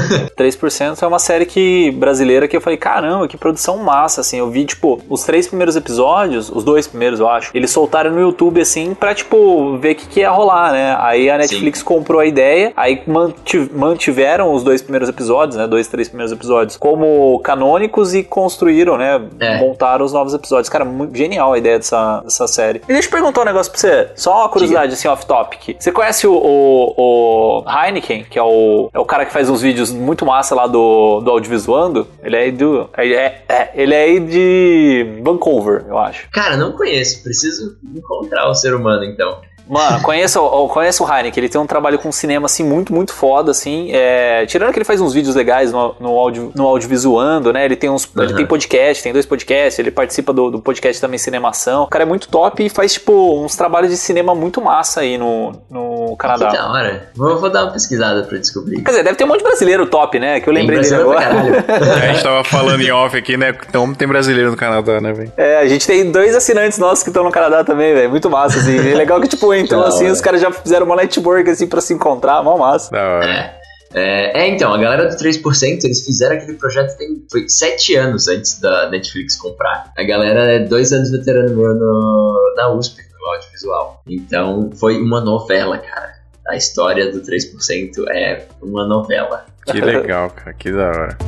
3% é uma série que brasileira que eu falei, caramba, que produção massa, assim. Eu vi, tipo, os três primeiros episódios, os dois primeiros, eu acho, eles soltaram no YouTube, assim, pra, tipo, ver o que, que ia rolar, né? Aí a Netflix comprou a ideia, aí manti- mantiveram os dois primeiros episódios, né? Dois, três primeiros episódios como canônicos e construíram, né? É. Montaram os novos episódios. Cara, muito genial a ideia dessa, dessa série. E deixa eu perguntar um negócio pra você. Só uma curiosidade, assim, off-topic. Você conhece o, o, o Heineken, que é o, é o cara que faz uns vídeos muito massa lá do, do Audiovisuando? Ele é do. Ele é, é, ele é aí de Vancouver, eu acho. Cara, não conheço. Preciso encontrar o ser humano, então. Mano, conheço, conheço o Heineken, ele tem um trabalho com cinema, assim, muito, muito foda, assim, é, tirando que ele faz uns vídeos legais no, no, audio, no audiovisuando, né, ele tem uns, ele Uhum. tem podcast, tem dois podcasts, ele participa do, do podcast também Cinemação, o cara é muito top e faz, tipo, uns trabalhos de cinema muito massa aí no, no Que Canadá. da hora. Vou, vou dar uma pesquisada pra descobrir. Quer dizer, deve ter um monte de brasileiro top, né, que eu lembrei dele agora. É, a gente tava falando em off aqui, né? Então tem brasileiro no Canadá, né, velho? É, a gente tem dois assinantes nossos que estão no Canadá também, velho, muito massa, assim, é legal que, tipo, entrou Da assim, hora. os caras já fizeram uma network, assim, pra se encontrar, mó massa. Da hora. É. É, é, então, a galera do 3%, eles fizeram aquele projeto tem, foi sete anos antes da Netflix comprar. A galera é dois anos veterano no, na USP, no audiovisual. Então, foi uma novela, cara. A história do 3% é uma novela. Que legal, cara. Que da hora.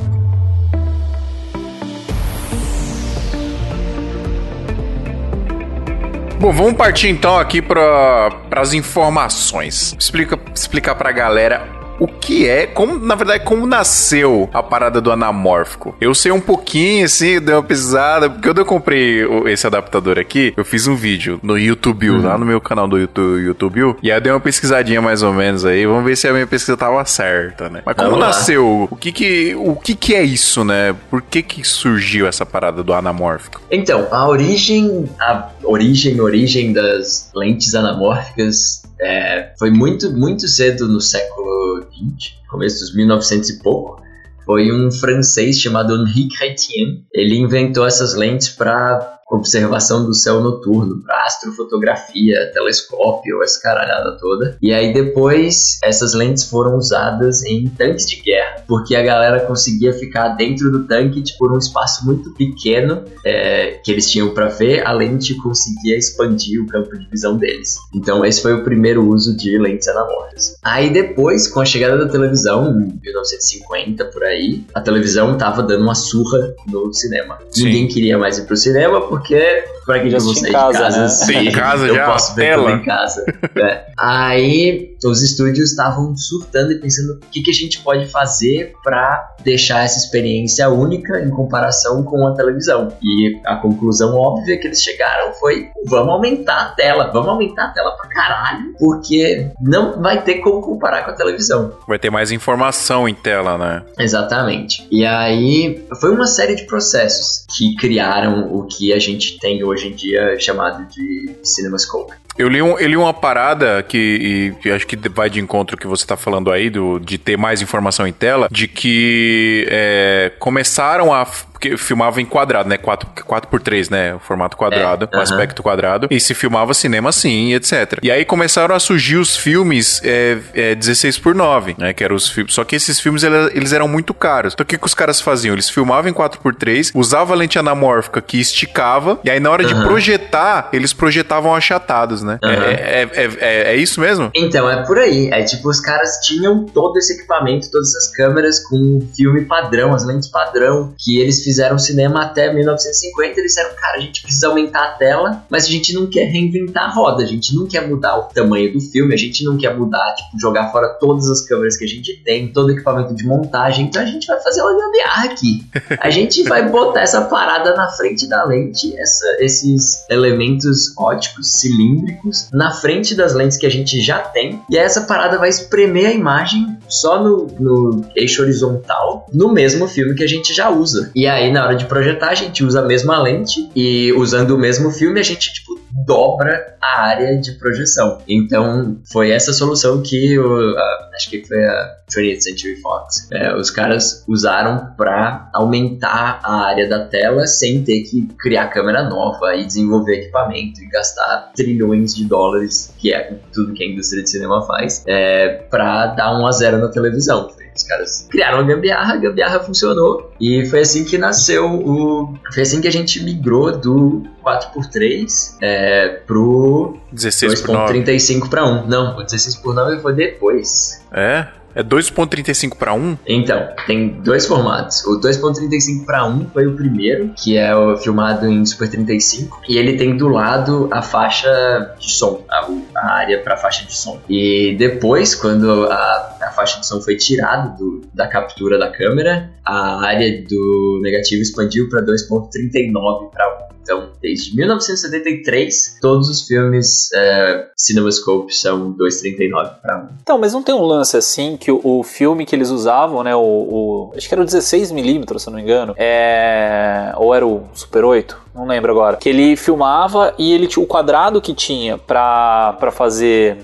Bom, vamos partir então aqui para as informações. Explica, explicar pra galera o que é, como, na verdade, como nasceu a parada do anamórfico. Eu sei um pouquinho, assim, dei uma pesquisada, porque quando eu comprei esse adaptador aqui, eu fiz um vídeo no YouTube, lá no meu canal do YouTube, YouTube, e aí eu dei uma pesquisadinha mais ou menos aí, vamos ver se a minha pesquisa tava certa, né? Mas como Vamos lá. nasceu, o que que, o que que é isso, né? Por que que surgiu essa parada do anamórfico? Então, a origem, a origem, origem das lentes anamórficas é, foi muito, muito cedo no século XX, começo dos 1900 e pouco. Foi um francês chamado Henri Chrétien. Ele inventou essas lentes para observação do céu noturno, para astrofotografia, telescópio, essa caralhada toda. E aí depois essas lentes foram usadas em tanques de guerra, porque a galera conseguia ficar dentro do tanque tipo, por um espaço muito pequeno é, que eles tinham para ver, a lente conseguia expandir o campo de visão deles. Então esse foi o primeiro uso de lentes anamórficas. Aí depois, com a chegada da televisão, em 1950 por aí, a televisão tava dando uma surra no cinema. Sim. Ninguém queria mais ir pro cinema porque pra que Já em de casa, né? se Tem em casa eu já, posso ver tela. tudo em casa. É. Aí os estúdios estavam surtando e pensando o que, que a gente pode fazer pra deixar essa experiência única em comparação com a televisão. E a conclusão óbvia que eles chegaram foi: vamos aumentar a tela, vamos aumentar a tela pra caralho, porque não vai ter como comparar com a televisão. Vai ter mais informação em tela, né? Exatamente. E aí foi uma série de processos que criaram o que a gente tem hoje em dia chamado de CinemaScope. Eu li, um, eu li uma parada que, e, acho que vai de encontro que você tá falando aí, do, de ter mais informação em tela, de que é, começaram a. porque filmava em quadrado, né? 4, 4 por 3 né? O formato quadrado, É, o aham. aspecto quadrado. E se filmava cinema assim, etc. E aí começaram a surgir os filmes é, é, 16 por 9 né? Que eram os filmes. Só que esses filmes ele- eles eram muito caros. Então o que, que os caras faziam? Eles filmavam em 4 por 3 usavam a lente anamórfica que esticava, e aí na hora de Aham. projetar, eles projetavam achatados, né? Aham. É, é, é, é- é isso mesmo? Então, é por aí. É tipo, os caras tinham todo esse equipamento, todas essas câmeras com filme padrão, as lentes padrão, que eles fizeram cinema até 1950. Eles disseram, cara, a gente precisa aumentar a tela, mas a gente não quer reinventar a roda, a gente não quer mudar o tamanho do filme, a gente não quer mudar, tipo, jogar fora todas as câmeras que a gente tem, todo o equipamento de montagem, então a gente vai fazer uma gambiarra aqui. A gente vai botar essa parada na frente da lente, essa- esses elementos óticos cilíndricos na frente das lentes que a gente já tem, e aí essa parada vai espremer a imagem só no, no eixo horizontal no mesmo filme que a gente já usa. E aí na hora de projetar a gente usa a mesma lente e usando o mesmo filme a gente tipo dobra a área de projeção. Então foi essa solução que o, a- acho que foi a 20th Century Fox. é, os caras usaram para aumentar a área da tela sem ter que criar câmera nova e desenvolver equipamento e gastar trilhões de dólares, que é tudo que a indústria de cinema faz, é, para dar um a zero na televisão. Os caras criaram a gambiarra, a gambiarra funcionou e foi assim que nasceu o. Foi assim que a gente migrou do 4x3 é, pro 16 por 9. 2.35 para 1. Não, o 16 por 9 foi depois. É? É 2.35 para 1? Então, tem dois formatos. O 2.35 para 1 foi o primeiro, que é o filmado em Super 35, e ele tem do lado a faixa de som, a, a área para faixa de som. E depois, quando a, a faixa de som foi tirada do- da captura da câmera, a área do negativo expandiu para 2.39 para 1. Então, desde 1973, todos os filmes é, CinemaScope são 2.39 para 1. Então, mas não tem um lance assim que o, o filme que eles usavam, né? O, o- acho que era o 16mm, se eu não me engano. É, ou era o Super 8? Não lembro agora. Que ele filmava e ele o quadrado que tinha pra fazer.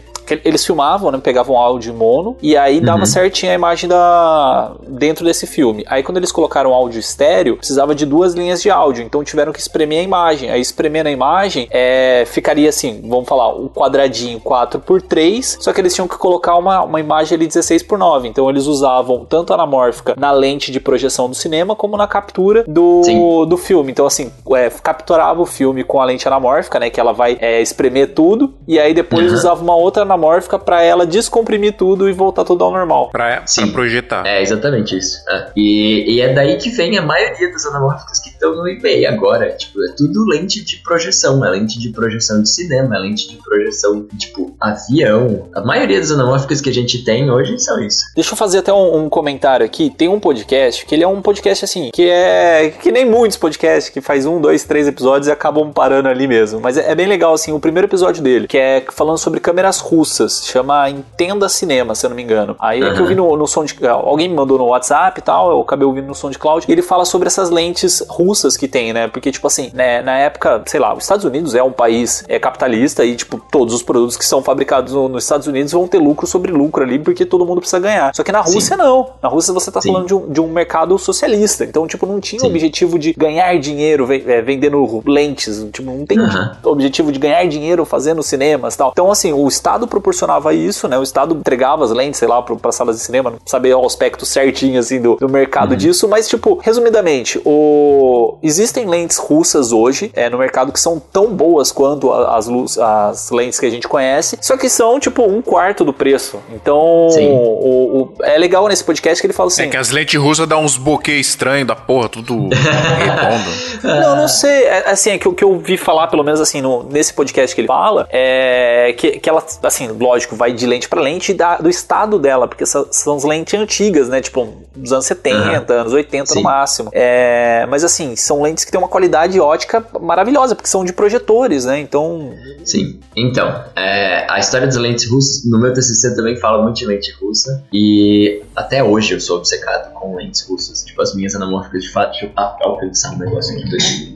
Eles filmavam, né? Pegavam áudio mono e aí dava Uhum. certinho a imagem da dentro desse filme. Aí quando eles colocaram áudio estéreo, precisava de duas linhas de áudio, então tiveram que espremer a imagem. Aí espremendo a imagem, é, ficaria assim, vamos falar, um quadradinho 4x3, só que eles tinham que colocar uma, uma imagem ali 16x9. Então eles usavam tanto a anamórfica na lente de projeção do cinema, como na captura do, Sim. do filme. Então, assim, é, capturava o filme com a lente anamórfica, né? Que ela vai é, espremer tudo, e aí depois Uhum. usava uma outra anamórfica pra ela descomprimir tudo e voltar tudo ao normal. Pra, pra Sim. projetar. É, exatamente isso. É. E, e é daí que vem a maioria das anamórficas que estão no eBay agora. Tipo, é tudo lente de projeção. É lente de projeção de cinema, é lente de projeção, tipo, avião. A maioria das anamórficas que a gente tem hoje são isso. Deixa eu fazer até um, um comentário aqui. Tem um podcast que ele é um podcast assim, que é que nem muitos podcasts, que faz um, dois, três episódios e acabam parando ali mesmo. Mas é, é bem legal, assim, o primeiro episódio dele, que é falando sobre câmeras russas, chama Entenda Cinema, se eu não me engano. Aí é que eu vi no, no som de. Alguém me mandou no WhatsApp e tal, eu acabei ouvindo no som de cloud, e ele fala sobre essas lentes russas que tem, né? Porque, tipo assim, né, na época, sei lá, os Estados Unidos é um país é, capitalista e, tipo, todos os produtos que são fabricados no- nos Estados Unidos vão ter lucro sobre lucro ali, porque todo mundo precisa ganhar. Só que na Rússia não. Na Rússia você tá Sim. falando de um, de um mercado socialista. Então, tipo, não tinha o Sim. objetivo de ganhar dinheiro é, vendendo lentes. Tipo, não tem Aham. objetivo de ganhar dinheiro fazendo cinemas e tal. Então, assim, o Estado proporcionava isso, né? O Estado entregava as lentes, sei lá, para salas de cinema, não saber o aspecto certinho, assim, do, do mercado disso. Mas, tipo, resumidamente, o... existem lentes russas hoje é, no mercado que são tão boas quanto a- as, luz, as lentes que a gente conhece, só que são, tipo, um quarto do preço. Então, o, o- é legal nesse podcast que ele fala assim... É que as lentes russas dão uns buquês estranhos da porra, tudo redondo. Não, não sei. É, assim, é que o que eu ouvi falar, pelo menos assim, no, nesse podcast que ele fala, é que, que ela, assim, lógico, vai de lente pra lente da, do estado dela, porque são, as lentes antigas, né? Tipo, dos anos 70, anos 80 Sim. no máximo. É, mas assim, são lentes que têm uma qualidade ótica maravilhosa, porque são de projetores, né? Então. Sim. Então, é, a história das lentes russas, no meu TCC também fala muito de lente russa. E até hoje eu sou obcecado com lentes russas. Tipo, as minhas anamórficas de fato, deixa eu alcançar um negócio aqui. dois.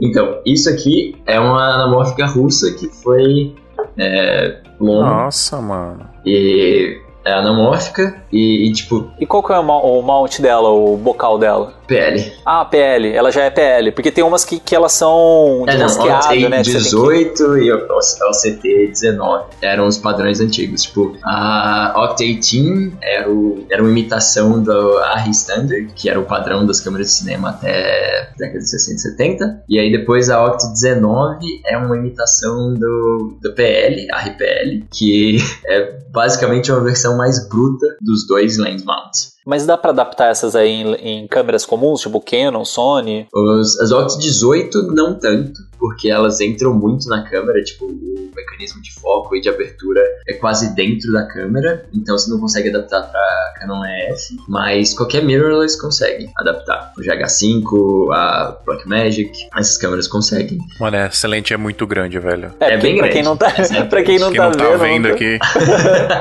Então, isso aqui é uma anamórfica russa que foi é, longa. Nossa, mano. E é anamórfica e, e, tipo, E qual que é o mount dela, o bocal dela? PL. Ah, PL, ela já é PL, porque tem umas que, que elas são É, não, né? que você tem que- 18 e o OCT 19 eram os padrões antigos. Tipo, a Octa 18 era, o, era uma imitação do ARRI Standard, que era o padrão das câmeras de cinema até década de 60 e 70. E aí depois a Octa 19 é uma imitação do, do PL, ARRI-PL, que é basicamente uma versão mais bruta dos dois lens mounts. Mas dá pra adaptar essas aí em, em câmeras comuns, tipo Canon, Sony? Os, as Oct 18 não tanto, porque elas entram muito na câmera, tipo, o mecanismo de foco e de abertura é quase dentro da câmera, então você não consegue adaptar pra Canon EF, mas qualquer mirrorless consegue adaptar. O GH5, a Blackmagic, essas câmeras conseguem. Mano, essa lente é muito grande, velho. É porque bem pra grande. quem não tá, é pra quem não Quem tá não tá vendo, vendo não tá- aqui.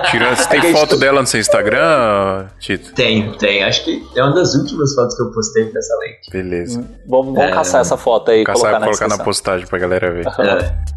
Tirando, você tem É foto tá- dela no seu Instagram, Tito? Tem, tem. Acho que é uma das últimas fotos que eu postei dessa lente. Beleza. Vamos, vamos É, caçar essa foto aí e Caçar, colocar colocar, na na postagem pra galera ver. É.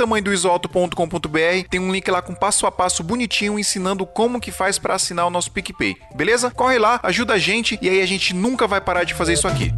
santamanhodoisoalto.com.br. Tem um link lá com passo a passo bonitinho ensinando como que faz pra assinar o nosso PicPay. Beleza? Corre lá, ajuda a gente e aí a gente nunca vai parar de fazer isso aqui.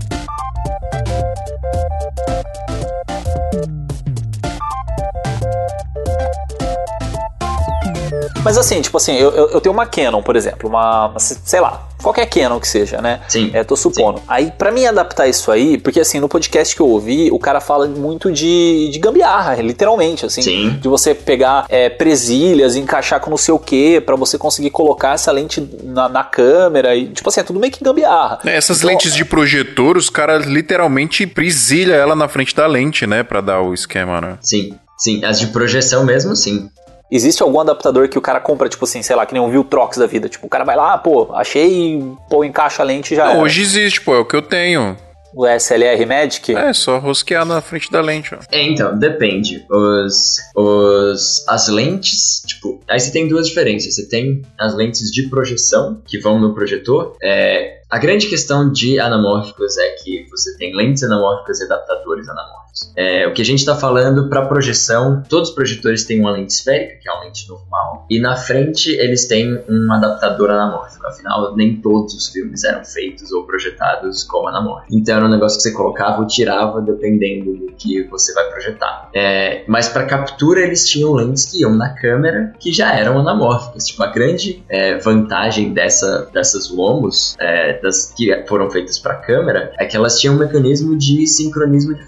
Mas assim, tipo assim, eu, eu, eu tenho uma Canon, por exemplo, uma, uma- sei lá, qualquer Canon que seja, né? Sim. É, tô supondo. Aí, pra mim adaptar isso aí, porque assim, no podcast que eu ouvi, o cara fala muito de, de gambiarra, literalmente, assim. Sim. De você pegar é, presilhas, encaixar com não sei o que, pra você conseguir colocar essa lente na, na câmera. E, tipo assim, é tudo meio que gambiarra. É, Essas Então, lentes de projetor, os caras literalmente presilha ela na frente da lente, né? Pra dar o esquema, né? Sim, sim. As de projeção mesmo, sim. Existe algum adaptador que o cara compra, tipo assim, sei lá, que nem um Viltrox da vida? Tipo, o cara vai lá, pô, achei, pô, encaixa a lente e já Não, era. hoje existe, pô, é o que eu tenho. O SLR Magic? É, só rosquear na frente da lente, ó. É, então, depende. Os, os, as lentes, tipo, aí você tem duas diferenças. Você tem as lentes de projeção, que vão no projetor. É, a grande questão de anamórficos é que você tem lentes anamórficas e adaptadores anamórficos. É, o que a gente está falando para projeção, todos os projetores têm uma lente esférica, que é uma lente normal, e na frente eles têm um adaptador anamórfico. Afinal, nem todos os filmes eram feitos ou projetados como anamórfico. Então era um negócio que você colocava ou tirava dependendo do que você vai projetar. É, mas para captura eles tinham lentes que iam na câmera que já eram anamórficas. Tipo, a grande é, vantagem dessa, dessas lomos, é, que foram feitas para câmera, é que elas tinham um mecanismo de sincronismo de.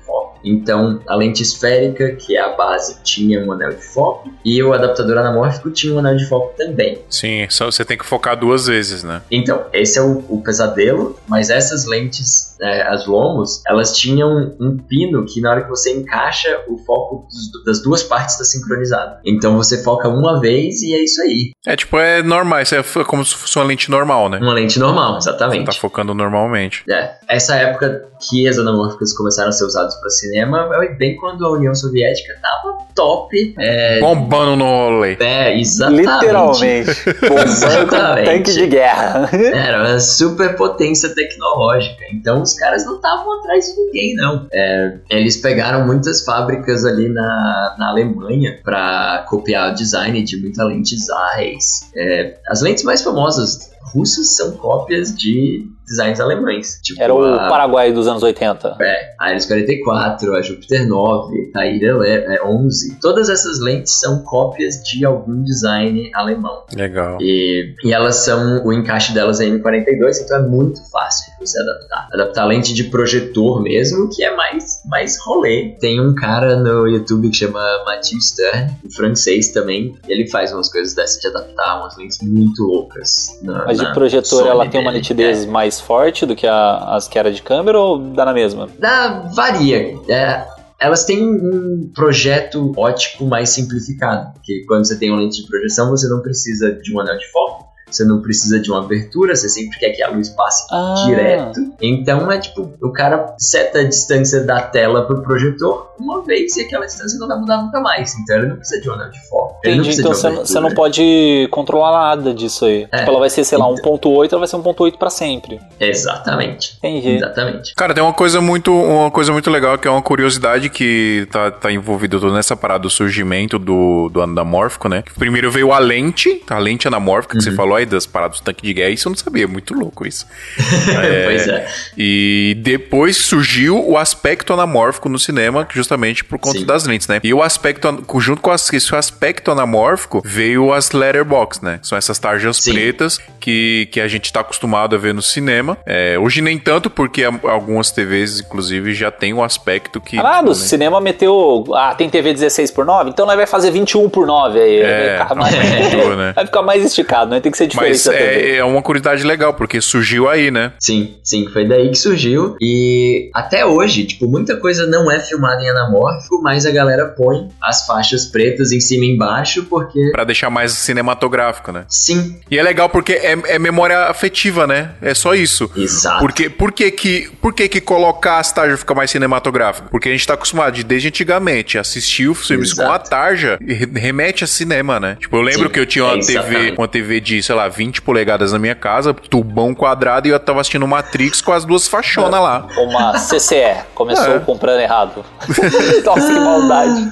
Então, a lente esférica, que é a base, tinha um anel de foco, e o adaptador anamórfico tinha um anel de foco também. Sim, só você tem que focar duas vezes, né? Então, esse é o, o pesadelo, mas essas lentes, é, as lomos, elas tinham um pino que na hora que você encaixa, o foco dos- das duas partes está sincronizado. Então você foca uma vez e é isso aí. É tipo, é normal, isso é como se fosse uma lente normal, né? Uma lente normal, Você exatamente. tá focando normalmente. É, essa época que as anamórficas começaram a ser usadas para cinema é bem quando a União Soviética tava top. É, Bombando no rolê. é exatamente. Literalmente. Bombando Exatamente. tanque de guerra. Era uma superpotência tecnológica. Então os caras não estavam atrás de ninguém, não. É, eles pegaram muitas fábricas ali na, na Alemanha para copiar o design de muita lente Zeiss. É, as lentes mais famosas russas são cópias de designs alemães. Tipo Era o a, Paraguai dos anos 80. é, a Iris 44, a Júpiter 9, a Ira 11. Todas essas lentes são cópias de algum design alemão. Legal. E, e elas são, o encaixe delas é M42, então é muito fácil de você adaptar. Adaptar a lente de projetor mesmo, que é mais, mais rolê. Tem um cara no YouTube que chama Mathieu Stern, um francês também, e ele faz umas coisas dessas de adaptar umas lentes muito loucas. Na, Mas de na projetor Sony ela tem uma nitidez mais forte do que a- as que era de câmera ou dá na mesma? Dá, varia. É, elas têm um projeto ótico mais simplificado, porque quando você tem uma lente de projeção, você não precisa de um anel de foco, você não precisa de uma abertura, você sempre quer que a luz passe Ah. direto. Então é tipo, o cara seta a distância da tela pro projetor uma vez e aquela distância não vai mudar nunca mais. Então ele não precisa de um anel de foco. Ele não Entendi, precisa então de você uma não, você não pode controlar nada disso aí. É. Tipo, ela vai ser, sei lá, Então- 1.8, ela vai ser 1.8 pra sempre. Exatamente. Entendi. Exatamente. Cara, tem uma coisa muito, uma coisa muito legal que é uma curiosidade que tá, tá envolvido toda nessa parada do surgimento do, do anamórfico, né? Primeiro veio a lente, a lente anamórfica que você falou aí das paradas do tanque de guerra, isso eu não sabia, muito louco isso. pois é. E depois surgiu o aspecto anamórfico no cinema, justamente por conta Sim. das lentes, né? E o aspecto, junto com as- esse aspecto anamórfico, veio as letterbox, né? São essas tarjas Sim. pretas que, que a gente tá acostumado a ver no cinema. É, hoje nem tanto, porque algumas TVs, inclusive, já tem o aspecto que... Caralho, o né? cinema meteu. Ah, tem TV 16 por 9? Então nós vai fazer 21 por 9 aí. É, vai, ficar mais, mudou, né? vai ficar mais esticado, né? Tem que ser diferente Mas é, é uma curiosidade legal, porque surgiu aí, né? Sim, sim, foi daí que surgiu. E até hoje, tipo, muita coisa não é filmada em anamórfico, mas a galera põe as faixas pretas em cima e embaixo, porque. Pra deixar mais cinematográfico, né? Sim, E é legal porque é, é memória afetiva, né? É só isso. exato. Porque, por que que, por que que colocar as tarjas fica mais cinematográfico? Porque a gente tá acostumado de, desde antigamente, assistir os filmes Exato. com a tarja e re- remete a cinema, né? Tipo, eu lembro Sim, que eu tinha uma é, TV, uma TV de, sei lá, 20 polegadas na minha casa, tubão quadrado, e eu tava assistindo Matrix com as duas fachonas lá. Uma CCE. Começou É. comprando errado. Nossa, que maldade.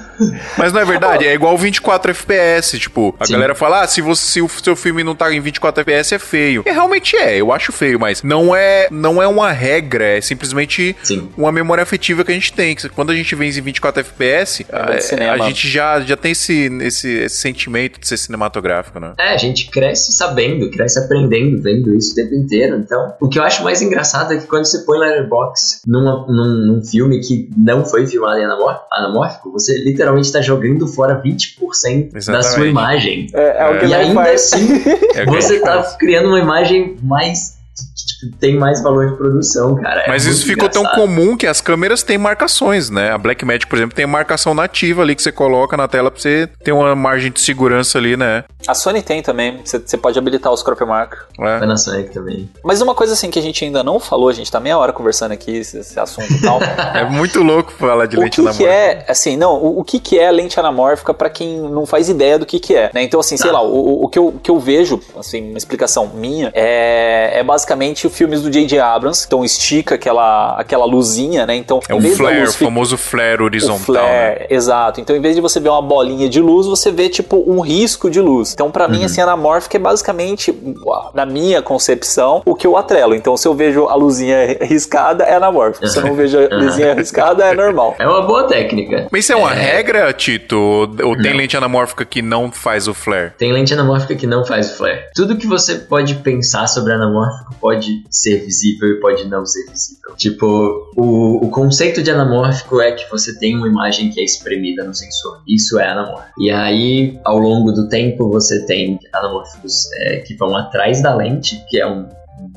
Mas não é verdade, é igual 24 FPS, tipo, a Sim. galera fala, ah, se, você, se o seu filme não tá em 24 FPS é feio. E realmente é, eu acho feio, mas não é, não é uma regra, é simplesmente Sim. uma memória afetiva que a gente tem. que Quando a gente vê em 24 FPS, Lembra de a, a gente já, já tem esse, esse, esse sentimento de ser cinematográfico, né? É, a gente cresce sabendo, cresce aprendendo, vendo isso o tempo inteiro. Então, o que eu acho mais engraçado é que quando você põe Letterboxd numa, num, num filme que não foi filmado em anamor- anamórfico, você literalmente está jogando fora 20% da sua Exatamente. imagem. É, é o que E ainda faz. assim, É você tá faz. criando uma imagem mais. Que, tem mais valor de produção, cara. É Mas isso ficou tão engraçado. comum que as câmeras têm marcações, né? A Blackmagic, por exemplo, tem marcação nativa ali que você coloca na tela pra você ter uma margem de segurança ali, né? A Sony tem também. Você pode habilitar os crop mark. É. Panasonic também. Mas uma coisa assim que a gente ainda não falou, a gente tá meia hora conversando aqui esse, esse assunto e tal. É muito louco falar de o lente que, que anamórfica. é, assim, não, o, o que, que é lente anamórfica pra quem não faz ideia do que, que é, né? Então, assim, sei Tá. lá, o, o- que, eu, o que eu vejo, assim, uma explicação minha, é, é basicamente filmes do J.J. Abrams, então estica aquela, aquela luzinha, né? Então, É um da flare, o famoso flare o horizontal. flare, né? exato. Então, em vez de você ver uma bolinha de luz, você vê tipo um risco de luz. Então, pra mim, assim, anamórfico é basicamente, na minha concepção, o que eu atrelo. Então, se eu vejo a luzinha riscada, é anamórfico. Se eu não vejo a luzinha riscada, é normal. É uma boa técnica. Mas isso é uma regra, Tito? Ou ou tem Não. lente anamórfica que não faz o flare? Tem lente anamórfica que não faz o flare. Tudo que você pode pensar sobre anamórfico pode ser visível e pode não ser visível. Tipo, o, o conceito de anamórfico é que você tem uma imagem que é espremida no sensor. Isso é anamórfico. E aí, ao longo do tempo, você tem anamórficos é, que vão atrás da lente, que é um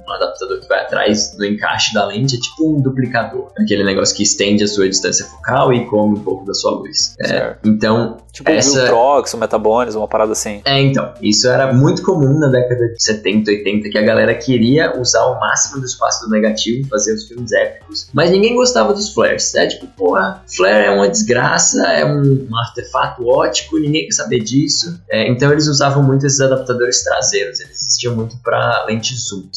um adaptador que vai atrás do encaixe da lente, é tipo um duplicador. Aquele negócio que estende a sua distância focal e come um pouco da sua luz. É, então, Tipo Essa- o Viltrox, o Metabones, uma parada assim. é, então, isso era muito comum na década de 70, 80, que a galera queria usar o máximo do espaço do negativo, fazer os filmes épicos, mas ninguém gostava dos flares. É tipo, porra, flare é uma desgraça, é um, um artefato ótico, ninguém quer saber disso. É, então eles usavam muito esses adaptadores traseiros, eles existiam muito para lentes zoom,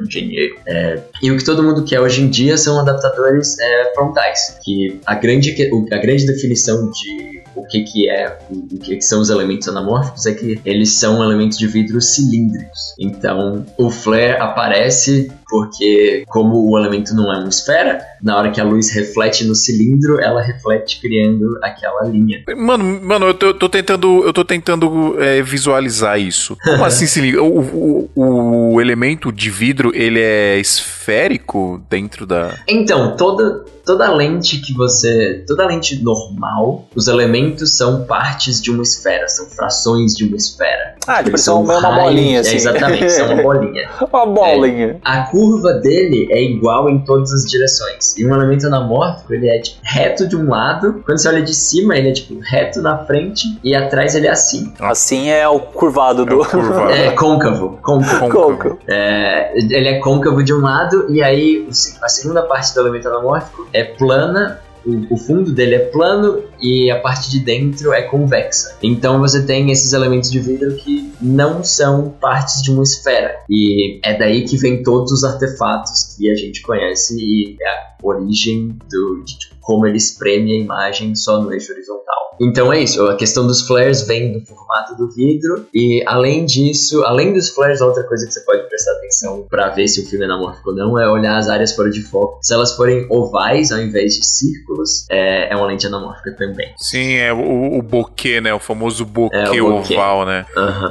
Engenheiro. É, e o que todo mundo quer hoje em dia são adaptadores é, frontais, que a grande, a grande definição de o que, que é, o que, que são os elementos anamórficos é que eles são elementos de vidro cilíndricos. Então, o flare aparece porque, como o elemento não é uma esfera, na hora que a luz reflete no cilindro, ela reflete criando aquela linha. Mano, mano, eu tô, eu tô tentando, eu tô tentando é, visualizar isso. Como assim se liga? O, o, o elemento de vidro, ele é esférico dentro da... Então, toda, toda lente que você. Toda lente normal, os elementos são partes de uma esfera, são frações de uma esfera. Ah, tipo, Eles são meio uma bolinha, é, assim. exatamente, são uma bolinha. uma bolinha. A curva dele é igual em todas as direções. E um elemento anamórfico, ele é tipo, reto de um lado. Quando você olha de cima, ele é tipo reto na frente e atrás ele é assim. Assim é o curvado É do. o curvado. É côncavo. côncavo. Côncavo. É, ele é côncavo de um lado e aí a segunda parte do elemento anamórfico é plana. O, o fundo dele é plano e a parte de dentro é convexa. Então você tem esses elementos de vidro que não são partes de uma esfera. E é daí que vem todos os artefatos que a gente conhece e é a origem do, de como ele espreme a imagem só no eixo horizontal. Então é isso, a questão dos flares vem do formato do vidro e além disso, além dos flares, outra coisa que você pode prestar atenção para ver se o filme é anamórfico ou não é olhar as áreas fora de foco. Se elas forem ovais ao invés de círculos, é, é uma lente anamórfica também. Sim, é o, o bokeh, né? O famoso bokeh É, o bokeh. oval, né?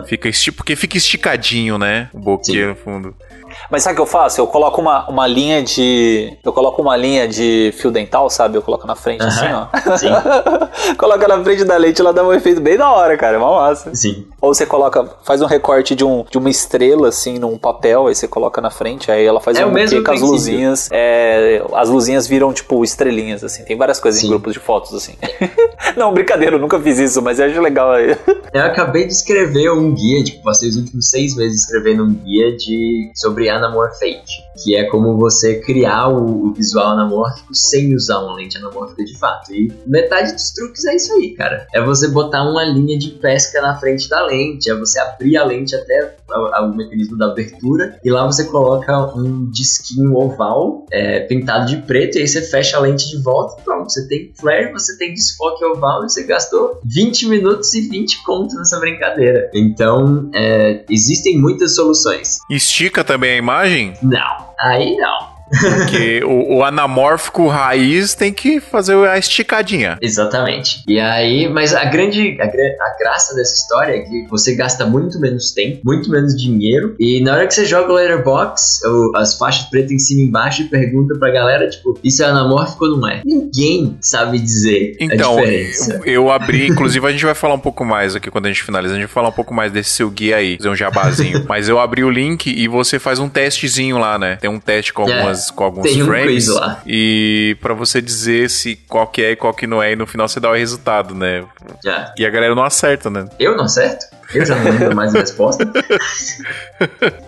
Fica esti porque fica esticadinho, né? O bokeh Sim. no fundo. Mas sabe o que eu faço? Eu coloco uma, uma linha de. Eu coloco uma linha de fio dental, sabe? Eu coloco na frente assim, Aham. ó. Sim, Coloca na frente da lente, ela dá um efeito bem da hora, cara. É uma massa. sim. Ou você coloca, faz um recorte de, um, de uma estrela, assim, num papel, aí você coloca na frente, aí ela faz É um buquê com as luzinhas. é, as luzinhas viram, tipo, estrelinhas, assim. Tem várias coisas Sim. em grupos de fotos, assim. Não, brincadeira, eu nunca fiz isso, mas eu acho legal aí. Eu acabei de escrever um guia, tipo, passei os últimos seis meses escrevendo um guia de sobre anamorphate, que é como você criar o, o visual anamórfico sem usar uma lente anamórfica de fato. E metade dos truques é isso aí, cara. É você botar uma linha de pesca na frente da lente, é você abrir a lente até o mecanismo da abertura e lá você coloca um disquinho oval é, pintado de preto e aí você fecha a lente de volta e pronto. Você tem flare, você tem desfoque oval e você gastou 20 minutos e 20 conto nessa brincadeira. Então, é, existem muitas soluções. Estica também imagem, Não, aí não. Porque o, o anamórfico raiz tem que fazer a esticadinha. Exatamente. E aí, mas a grande, a, a graça dessa história é que você gasta muito menos tempo, muito menos dinheiro, e na hora que você joga o letterbox, as faixas pretas em cima e embaixo, e pergunta pra galera, tipo, isso é anamórfico ou não é? Ninguém sabe dizer Então, a diferença. eu, eu abri, inclusive a gente vai falar um pouco mais aqui quando a gente finaliza, a gente vai falar um pouco mais desse seu guia aí, fazer um jabazinho. Mas eu abri o link e você faz um testezinho lá, né? Tem um teste com É, algumas com alguns tem um frames lá. e pra você dizer se qual que é e qual que não é e no final você dá o resultado, né? Já. E a galera não acerta, né? Eu não acerto? Eu já não lembro mais a resposta.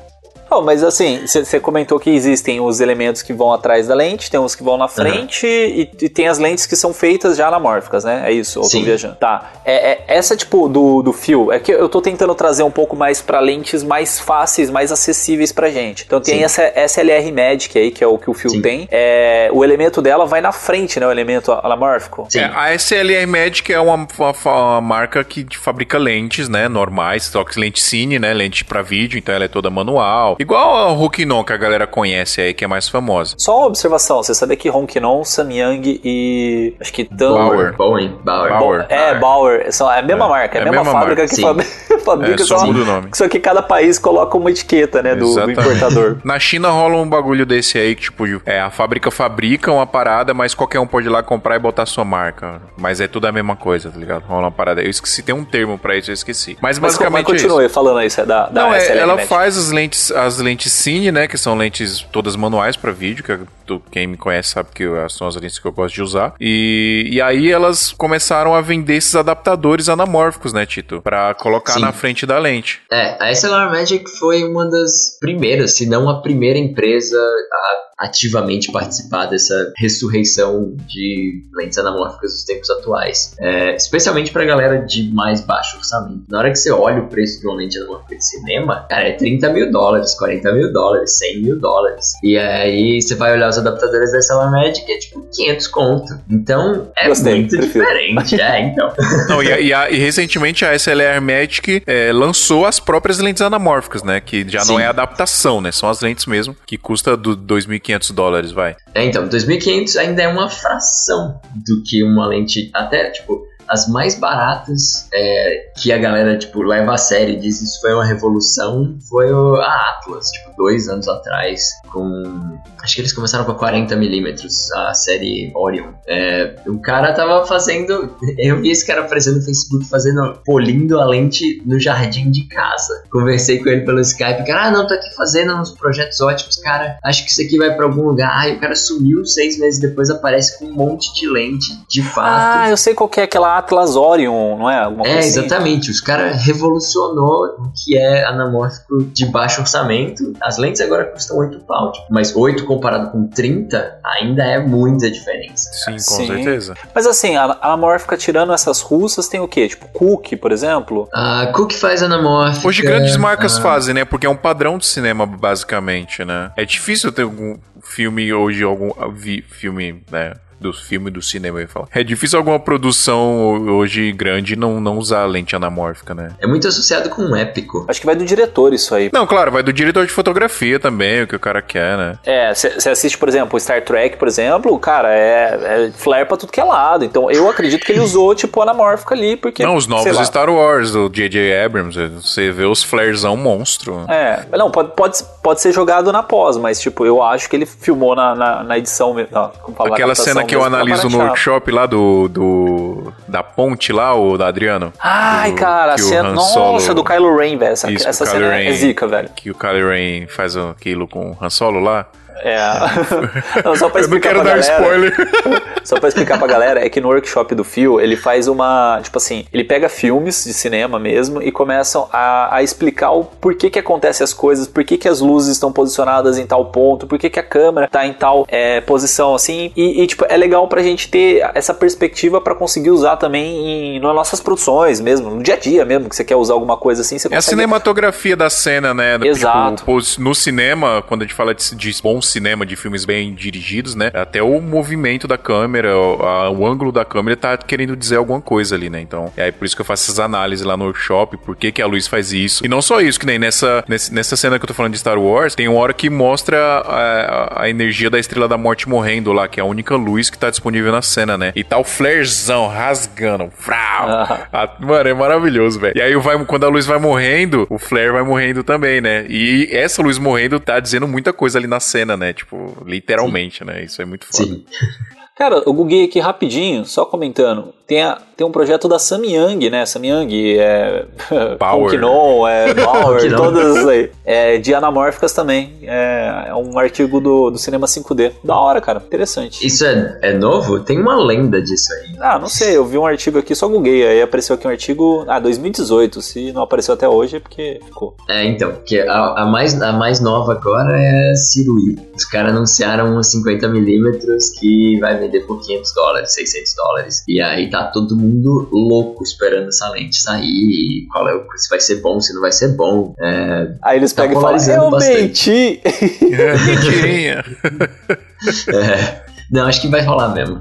Oh, mas assim, você comentou que existem os elementos que vão atrás da lente, tem os que vão na frente e, e tem as lentes que são feitas já anamórficas, né? É isso, ou tô Sim. viajando. Tá. É, é- essa tipo do, do fio, é que eu tô tentando trazer um pouco mais pra lentes mais fáceis, mais acessíveis pra gente. Então tem Sim. essa SLR Magic aí, que é o que o fio Sim. tem. É, o elemento dela vai na frente, né? O elemento anamórfico. Sim. É, a SLR Magic é uma, uma- uma marca que fabrica lentes, né, normais, só que lente cine, né, lente pra vídeo, então ela é toda manual. Igual a Rokinon que a galera conhece aí, que é mais famosa. Só uma observação, você sabia que Ronkinon, Samyang e acho que Tan... Bauer. Bowen, Bauer. Bauer. É, Bauer. São, é a mesma É, marca, é a é a mesma, mesma fábrica marca, que fabri- fabrica É, só só, muda o nome. só que cada país coloca uma etiqueta, né, do, do importador. Na China rola um bagulho desse aí, que tipo, é, a fábrica fabrica uma parada, mas qualquer um pode ir lá comprar e botar sua marca. Mas é tudo a mesma coisa, tá ligado? Rola uma parada. Eu esqueci, tem um termo pra isso, eu esqueci. Mas, Mas, como- mas basicamente é isso. continue falando isso, é da, da Não, é, SLR ela faz as lentes, as lentes Cine, né? Que são lentes todas manuais pra vídeo, que é- tu- quem me conhece sabe que eu- são as lentes que eu gosto de usar. E, e aí elas começaram a vender esses adaptadores anamórficos, né, Tito? Pra colocar Sim. na frente da lente. É, a SLR Magic foi uma das primeiras, se não a primeira empresa a ativamente participar dessa ressurreição de lentes anamórficas dos tempos atuais. É, especialmente pra galera de mais baixo orçamento. Na hora que você olha o preço de uma lente anamórfica de cinema, cara, é 30 mil dólares, 40 mil dólares, 100 mil dólares. E aí você vai olhar os adaptadores da SLR Magic, é tipo 500 conto. Então é Gostei, muito prefiro. diferente. É, então. Não, e, a- e a- e recentemente a SLR Magic é, lançou as próprias lentes anamórficas, né? Que já não Sim. é adaptação, né? São as lentes mesmo, que custa do 2.500 dólares, vai. É, então, 2500 ainda é uma fração do que uma lente, até, tipo, as mais baratas é, que a galera, tipo, leva a sério e diz isso foi uma revolução, foi o, a Atlas, tipo, dois anos atrás com. Acho que eles começaram com a 40mm, a série Orion. É, o cara tava fazendo. Eu vi esse cara aparecendo no Facebook fazendo. polindo a lente no jardim de casa. Conversei com ele pelo Skype. Cara, ah, não, tô aqui fazendo uns projetos ótimos, cara. Acho que isso aqui vai pra algum lugar. Ai, o cara sumiu seis meses depois, aparece com um monte de lente, de fato. Ah, eu sei qual que é aquela Atlas Orion, não é? Alguma É, assim. exatamente. Os caras revolucionou o que é anamórfico de baixo orçamento. As lentes agora custam 8 pau, tipo, mas 8 comparado com 30 ainda é muita diferença. Sim, com Sim. certeza. Mas assim, a a anamórfica tirando essas russas tem o quê? Tipo, Cook, por exemplo? A Cook faz anamórfica. Hoje grandes marcas ah, fazem, né? Porque é um padrão de cinema, basicamente, né? É difícil ter algum filme hoje, algum vi- filme, né? Do filme do cinema, eu ia falar. É difícil alguma produção hoje grande não, não usar lente anamórfica, né? É muito associado com um épico. Acho que vai do diretor isso aí. Não, claro, vai do diretor de fotografia também, o que o cara quer, né? É, você assiste, por exemplo, Star Trek, por exemplo, cara, é, é flare pra tudo que é lado. Então eu acredito que ele usou, tipo, anamórfica ali, porque. Não, os sei novos lá. Star Wars, do J.J. Abrams, você vê os flarzão monstro. É, não, pode, pode, pode ser jogado na pós, mas, tipo, eu acho que ele filmou na, na, na edição mesmo. não, como fala, na Aquela cena que eu pra analiso no workshop lá do, do. da ponte lá, o da Adriano. Ai, Do- cara, a cena. Han Nossa, Solo- do Kylo Ren, velho. Essa, Isso, essa cena Kylo é zica, velho. Que o Kylo Ren faz aquilo com o Han Solo lá. É. não, só pra Eu não explicar quero pra dar galera. spoiler. Só pra explicar pra galera, é que no workshop do Phil, ele faz uma. Tipo assim, ele pega filmes de cinema mesmo e começam a, a explicar o porquê que acontecem as coisas, por que as luzes estão posicionadas em tal ponto, por que a câmera tá em tal é, posição assim. E, e, tipo, é legal pra gente ter essa perspectiva pra conseguir usar também em, nas nossas produções mesmo, no dia a dia mesmo, que você quer usar alguma coisa assim, você É a consegue. cinematografia da cena, né? Tipo, Exato. pos- no cinema, quando a gente fala de, de bom cinema, de filmes bem dirigidos, né? Até o movimento da câmera, o, a- o ângulo da câmera tá querendo dizer alguma coisa ali, né? Então, é por isso que eu faço essas análises lá no workshop, por que, que a luz faz isso. E não só isso, que nem nessa, nessa cena que eu tô falando de Star Wars, tem uma hora que mostra a, a energia da Estrela da Morte morrendo lá, que é a única luz que tá disponível na cena, né? E tá o flarezão rasgando. Frau! Ah. Ah, mano, é maravilhoso, velho. E aí vai, quando a luz vai morrendo, o flare vai morrendo também, né? E essa luz morrendo tá dizendo muita coisa ali na cena, né? Tipo, literalmente, né? Isso é muito foda. Sim. Cara, eu googlei aqui rapidinho, só comentando. Tem, a- tem um projeto da Samyang, né? Samyang, é. Power. Kinon, é Power, todas aí. É, de anamórficas também. É, é um artigo do, do cinema 5D. Da hora, cara. Interessante. Isso é, é novo? Tem uma lenda disso aí. Ah, não sei, eu vi um artigo aqui, só googlei. Aí apareceu aqui um artigo. Ah, 2018. Se não apareceu até hoje é porque ficou. É, então, que a, a mais, a mais nova agora é a Cirui. Os caras anunciaram uns 50mm que vai vender por 500 dólares, 600 dólares. E aí tá todo mundo louco esperando essa lente sair. e Qual é o, se vai ser bom, se não vai ser bom. É, Aí eles Tá pegam e falam: Eu bastante." menti! É, mentirinha. é, não, acho que vai rolar mesmo.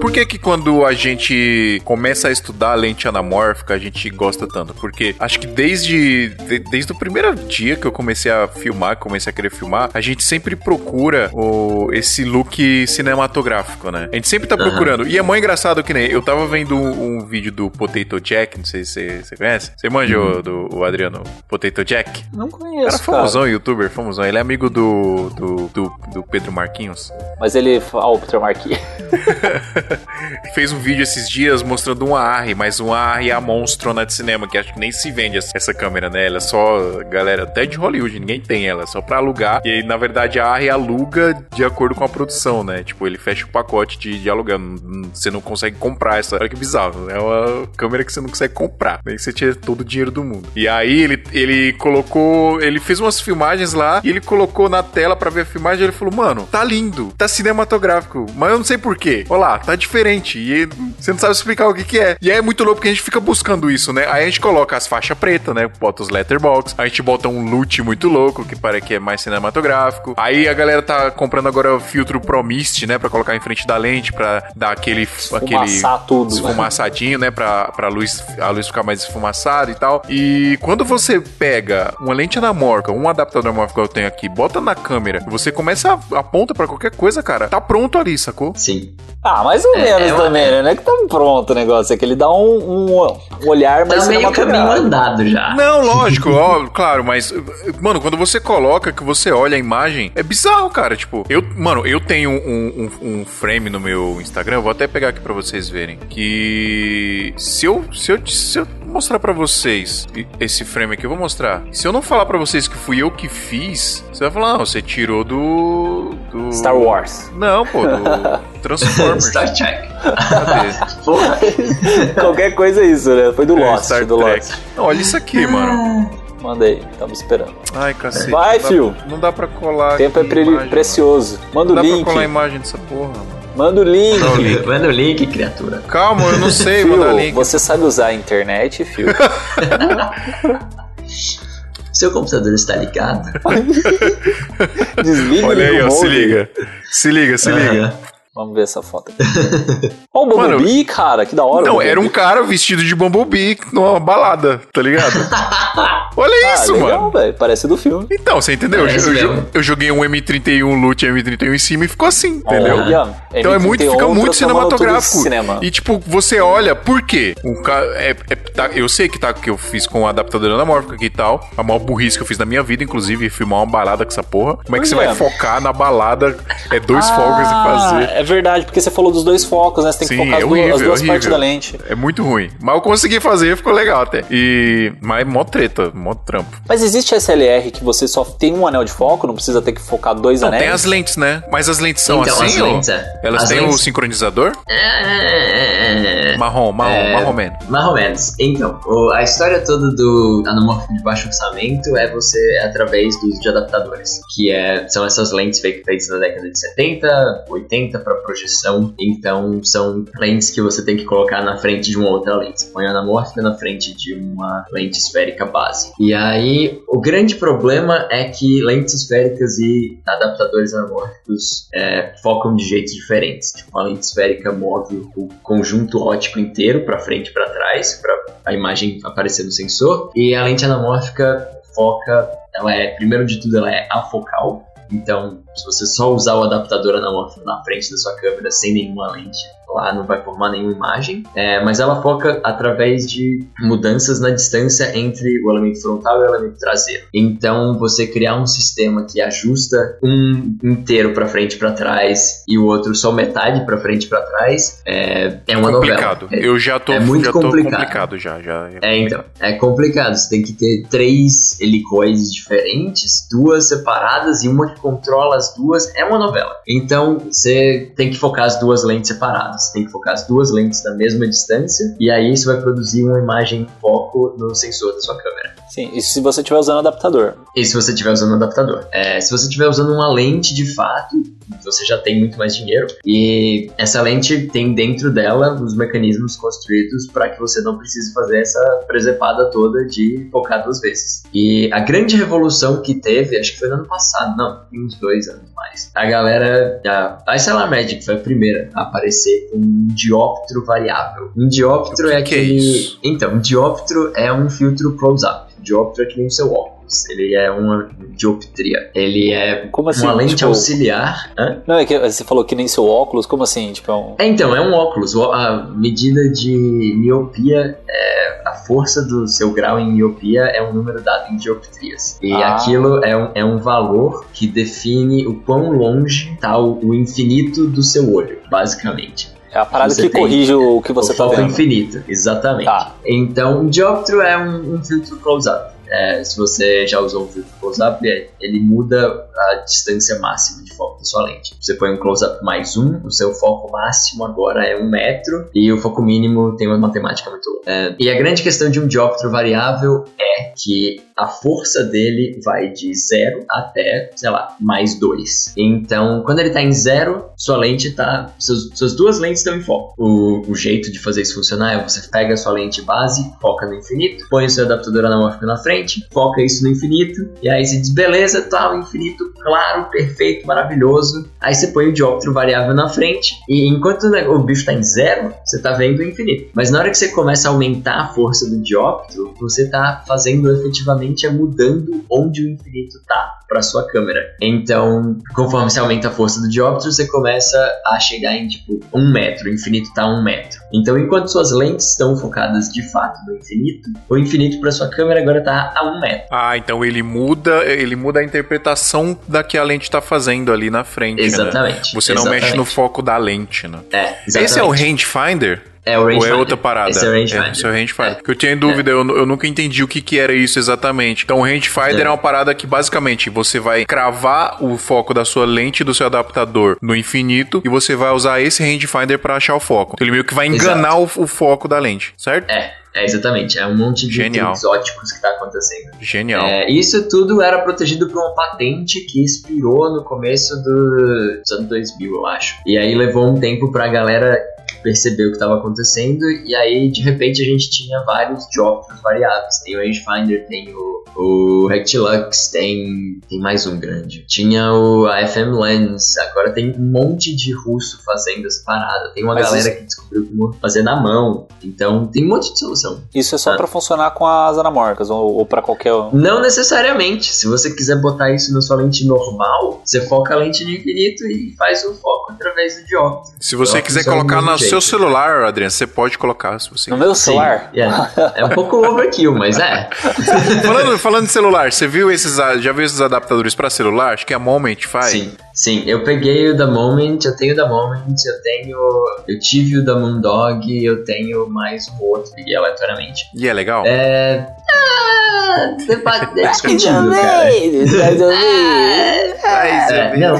Por que que quando a gente começa a estudar a lente anamórfica, a gente gosta tanto? Porque acho que desde, de- desde o primeiro dia que eu comecei a filmar, comecei a querer filmar, a gente sempre procura o, esse look cinematográfico, né? A gente sempre tá procurando. E é mó engraçado que nem eu tava vendo um, um vídeo do Potato Jack, não sei se você- conhece. Você manja o, do, o Adriano Potato Jack? Não Cara conheço, cara. famosão, youtuber famosão. Ele é amigo do, do, do, do Pedro Marquinhos. Mas ele. Ó, o Peter Marquis. fez um vídeo esses dias mostrando uma ARRI, mas uma ARRI é a monstrona de cinema, que acho que nem se vende essa- câmera, né? Ela é só, galera, até de Hollywood, ninguém tem ela, é só pra alugar. E na verdade, a ARRI aluga de acordo com a produção, né? Tipo, ele fecha o pacote de, de alugar. Não- Você não consegue comprar essa. Olha que bizarro. É uma câmera que você não consegue comprar. Nem que você tira todo o dinheiro do mundo. E aí ele, ele colocou. Ele fez umas filmagens lá e ele colocou na tela pra ver a filmagem. Ele falou: Mano, tá lindo, tá cinematográfico, mas eu não sei porquê. Olha lá, tá diferente. E você não sabe explicar o que, que é. E aí é muito louco porque a gente fica buscando isso, né? Aí a gente coloca as faixas pretas, né? Bota os letterbox. A gente bota um loot muito louco, que parece que é mais cinematográfico. Aí a galera tá comprando agora o filtro Pro Mist, né? Pra colocar em frente da lente, pra dar aquele. aquele Esfumaçar tudo. esfumaçadinho, né? Pra, pra luz, a luz ficar mais esfumaçada e tal. E quando você pega uma lente anamórfica, um adaptador anamórfico que eu tenho aqui, bota na câmera, você começa a aponta pra qualquer coisa, cara, tá pronto ali, sacou? Sim. Ah, mas ou É, menos é uma- também, né? Não é que tá pronto o negócio, é que ele dá um, um, um olhar mais Tá meio caminho andado já. Não, lógico, ó, claro, mas, mano, quando você coloca, que você olha a imagem, é bizarro, cara. Tipo, eu, mano, eu tenho um, um, um frame no meu Instagram, eu vou até pegar aqui pra vocês verem. Que se eu, se eu, se eu mostrar pra vocês esse frame aqui, eu vou mostrar. Se eu não falar pra vocês que fui eu que fiz, você vai falar, não, você tirou do. do... Star Wars. Não, pô, do Transformers. Star Trek. Qualquer coisa é isso, né? Foi do É, Lost, Star do Trek. Lost. Não, olha isso aqui, mano. Manda aí, estamos esperando. Ai, cacete. Vai, não dá- fio. Não dá pra colar. O tempo é pre- imagem, precioso. Manda Não o dá link. pra colar a imagem dessa porra, mano. Manda o link. Não, link. Manda o link, criatura. Calma, eu não sei mandar Fio, link. você sabe usar a internet, Fio? Seu computador está ligado? Desliga Olha aí, ó, o se liga. Se liga, se liga. Vamos ver essa foto aqui. Ó o Bumblebee, cara, que da hora. Não, era um cara vestido de Bumblebee numa balada, tá ligado? Olha Ah, isso, legal, mano. velho. Parece do filme. Então, você entendeu? Eu, eu eu joguei um M31 Loot M31 em cima e ficou assim, entendeu? Olha, Então é muito, M31 fica muito cinematográfico. Cinema. E tipo, você olha, por quê? O ca... é, é- tá- eu sei que tá que eu fiz com o adaptador anamórfico aqui e tal. A maior burrice que eu fiz na minha vida, inclusive, filmar uma balada com essa porra. Como é que você vai focar na balada? É dois fogos e fazer. É verdade, porque você falou dos dois focos, né? Você tem que Sim, focar é as duas, horrível, as duas é partes da lente. É muito ruim. Mas eu consegui fazer, ficou legal até. E. Mas mó treta, mó trampo. Mas existe SLR que você só tem um anel de foco, não precisa ter que focar dois Não, anéis? tem as lentes, né? Mas as lentes são Então, assim, as ó? lentes, é. Elas As têm o lentes- sincronizador? É, Marrom, marrom, É. marrom. Mais ou menos. Então, o- a história toda do anamórfico de baixo orçamento é você é através do uso de adaptadores, que é, são essas lentes fei- feitas na década de 70, 80 para projeção. Então, são lentes que você tem que colocar na frente de uma outra lente. Põe a anamórfica na frente de uma lente esférica base. E aí, o grande problema é que lentes esféricas e adaptadores anamórficos é, focam de jeitos diferentes. Tipo, a lente esférica move o conjunto óptico inteiro para frente e para trás, para a imagem aparecer no sensor. E a lente anamórfica foca, ela é, primeiro de tudo, ela é afocal. Então, se você só usar o adaptador anamórfico na frente da sua câmera sem nenhuma lente, lá não vai formar nenhuma imagem. É, mas ela foca através de mudanças na distância entre o elemento frontal e o elemento traseiro. Então, você criar um sistema que ajusta um inteiro para frente e para trás e o outro só metade para frente e para trás é, é uma complicado. novela. É, Eu já tô, é muito já complicado. complicado já, já. é, então, é complicado. Você tem que ter três helicoides diferentes, duas separadas e uma que controla as duas. É uma novela. Então, você tem que focar as duas lentes separadas. Você tem que focar as duas lentes na mesma distância e aí você vai produzir uma imagem em foco no sensor da sua câmera. Sim, isso se você estiver usando adaptador. E se você estiver usando um adaptador. É, se você estiver usando uma lente de fato, você já tem muito mais dinheiro. E essa lente tem dentro dela os mecanismos construídos para que você não precise fazer essa presepada toda de focar duas vezes. E a grande revolução que teve, acho que foi no ano passado, não, tem uns dois anos mais. A galera, a, SLR Magic foi a primeira a aparecer com um dióptro variável. Um dióptro é que é aquele. isso? então, um dióptro é um filtro close-up. Dióptro é que nem o seu óculos. Ele é uma dioptria. Ele é Como assim? uma lente Tipo- auxiliar. Hã? Não, é que você falou que nem seu óculos, como assim? Tipo, é um... É, então, é um óculos. O- A medida de miopia, é, a força do seu grau em miopia é um número dado em dioptrias. E Ah. aquilo é um, é um valor que define o quão longe está o, o infinito do seu olho, basicamente. É a parada Você que corrige o que você o tá foco vendo. infinito, exatamente. Tá. Então, um dióptro é um, um filtro close-up. É, se você já usou um filtro close-up, é- ele muda a distância máxima de foco da sua lente. Você põe um close-up mais um, o seu foco máximo agora é um metro e o foco mínimo tem uma matemática muito louca. É, e a grande questão de um dióptro variável é que a força dele vai de zero até, sei lá, mais dois. Então, quando ele tá em zero, sua lente tá. Seus, suas duas lentes estão em foco. O, o jeito de fazer isso funcionar é você pega a sua lente base, foca no infinito, põe o seu adaptador anamórfico na frente, foca isso no infinito, e aí você diz, beleza, tá, o infinito claro, perfeito, maravilhoso. Aí você põe o dióptro variável na frente, e enquanto o bicho tá em zero, você tá vendo o infinito. Mas na hora que você começa a aumentar a força do dióptro, você tá fazendo efetivamente é mudando onde o infinito tá para sua câmera. Então, conforme você aumenta a força do dióptero, você começa a chegar em tipo um metro. O infinito tá a um metro. Então, enquanto suas lentes estão focadas de fato no infinito, o infinito para sua câmera agora tá a um metro. Ah, então ele muda, ele muda a interpretação da que a lente tá fazendo ali na frente. Exatamente. Né? Você não exatamente. mexe no foco da lente, né? É, exatamente. Esse é o rangefinder? É o Ou rangefinder. é outra parada? Esse é o rangefinder. É, esse é o. É. Porque eu tinha dúvida, eu, eu nunca entendi o que, que era isso exatamente. Então, o rangefinder é. É. uma parada que, basicamente, você vai cravar o foco da sua lente do seu adaptador no infinito e você vai usar esse rangefinder para achar o foco. Então, ele meio que vai enganar o, o foco da lente, certo? É, é exatamente. É um monte de Genial. exóticos que tá acontecendo. Genial. É, isso tudo era protegido por uma patente que expirou no começo do- dos anos 2000, eu acho. E aí levou um tempo pra galera perceber o que estava acontecendo e aí de repente a gente tinha vários dióptros variáveis. Tem o rangefinder, tem o, o Rectilux, tem, tem mais um grande. Tinha o a FM Lens, agora tem um monte de russo fazendo essa parada. Tem uma Mas galera isso- que descobriu como fazer na mão. Então tem um monte de solução. Isso é só Ah. pra funcionar com as anamorfas ou, ou pra qualquer. um. Não necessariamente. Se você quiser botar isso na sua lente normal, você foca a lente no infinito e faz o foco através do dióptero. Se você quiser colocar jeito. Seu celular, Adriano, você pode colocar se você No meu celular? é. É um pouco overkill, mas é. falando, falando de celular, você viu esses, a- já viu esses adaptadores pra celular? Acho que a Moment faz. Sim, sim. Eu peguei o da Moment, eu tenho o da Moment, eu tenho. Eu tive o da Moondog, eu tenho mais um outro, peguei aleatoriamente. E é legal? É. Ah, é discutível, cara. É, não.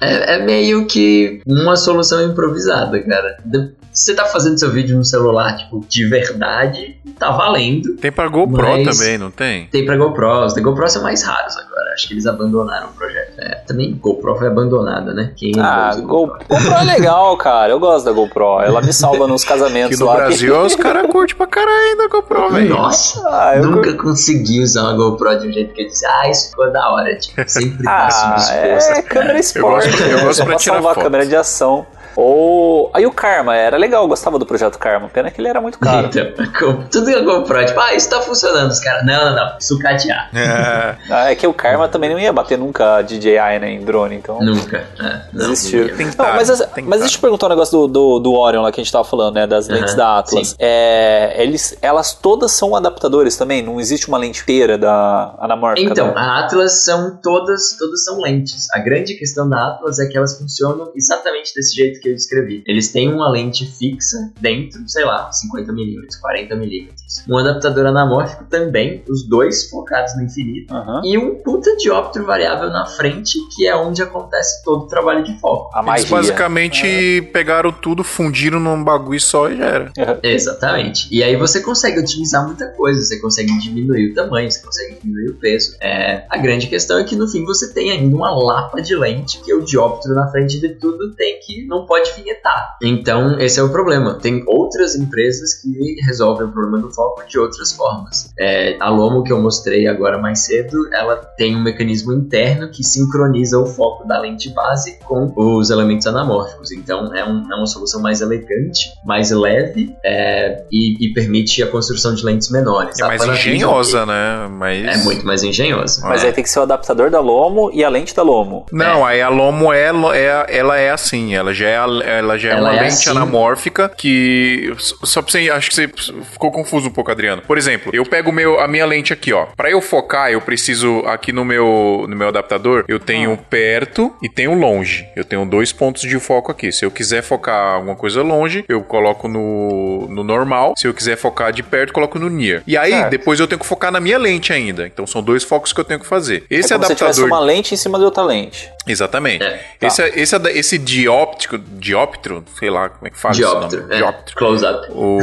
É, é meio que uma solução improvisada, cara. De- Você tá fazendo seu vídeo no celular, tipo, de verdade, tá valendo. Tem pra GoPro Mas- também, não tem? Tem pra GoPro, os da GoPro são mais raros agora. Acho que eles abandonaram o projeto. É, também GoPro foi abandonada, né? Quem Ah, Go- GoPro é legal, cara. Eu gosto da GoPro. Ela me salva nos Aqui casamentos no lá. Brasil os caras curtem pra caralho da GoPro, velho. Nossa, Ah, eu nunca consegui usar uma GoPro de um jeito que eu disse, ah, isso ficou da hora. Tipo, sempre faço um Ah, esforço. é câmera esporte. gosto- eu né? gosto Só pra tirar salvar foto. câmera de ação. Ou. Aí o Karma, era legal, eu gostava do projeto Karma. Pena que ele era muito caro. Então, com- tudo que a GoPro, tipo, ah, isso tá funcionando. Os caras, não, não, não, sucatear. É, Ah, é que o Karma também não ia bater nunca DJI, né, em drone, então. Nunca. É, não, Desistiu. não ia. tá, mas, as- mas tá. deixa eu perguntar um negócio do, do, do Orion lá que a gente tava falando, né? Das lentes da Atlas. sim. É, eles, elas todas são adaptadores também? Não existe uma lente inteira da anamórfica? Então, da- a Atlas são todas, todas são lentes. A grande questão da Atlas é que elas funcionam exatamente desse jeito que eu descrevi. Eles têm uma lente fixa dentro, sei lá, 50mm, 40mm. Um adaptador anamórfico também, os dois focados no infinito. Aham. E um puta dióptro variável na frente, que é onde acontece todo o trabalho de foco. A magia. Eles basicamente pegaram tudo, fundiram num bagulho só e já era. Exatamente. E aí você consegue otimizar muita coisa, você consegue diminuir o tamanho, você consegue diminuir o peso. É, a grande questão é que no fim você tem ainda uma lapa de lente que o dióptero na frente de tudo tem que não pode vinhetar. Então esse é o problema. Tem outras empresas que resolvem o problema do foco de outras formas. É, a Lomo que eu mostrei agora mais cedo, ela tem um mecanismo interno que sincroniza o foco da lente base com os elementos anamórficos. Então é, um- é uma solução mais elegante, mais leve é, e, e permite a construção de lentes menores. É A mais engenhosa, né? Mas... É muito mais engenhosa. Mas É. aí tem que ser o adaptador da Lomo e a lente da Lomo. Não, aí a Lomo é, é- ela é assim, ela já é, ela já é Ela uma é lente assim. anamórfica que só pra você, acho que você ficou confuso um pouco, Adriano. Por exemplo, eu pego meu, a minha lente aqui, ó. Pra eu focar, eu preciso aqui no meu no meu adaptador, eu tenho Ah. perto e tenho longe. Eu tenho dois pontos de foco aqui. Se eu quiser focar alguma coisa longe, eu coloco no, no normal. Se eu quiser focar de perto, coloco no near. E aí, Certo. depois eu tenho que focar na minha lente ainda. Então são dois focos que eu tenho que fazer. Esse é como se tivesse adaptador uma lente em cima de outra lente. Exatamente. É, tá. esse, esse, esse dióptico, dióptro, sei lá como é que fala esse Dióptero. nome. É, Dióptero. close up. O,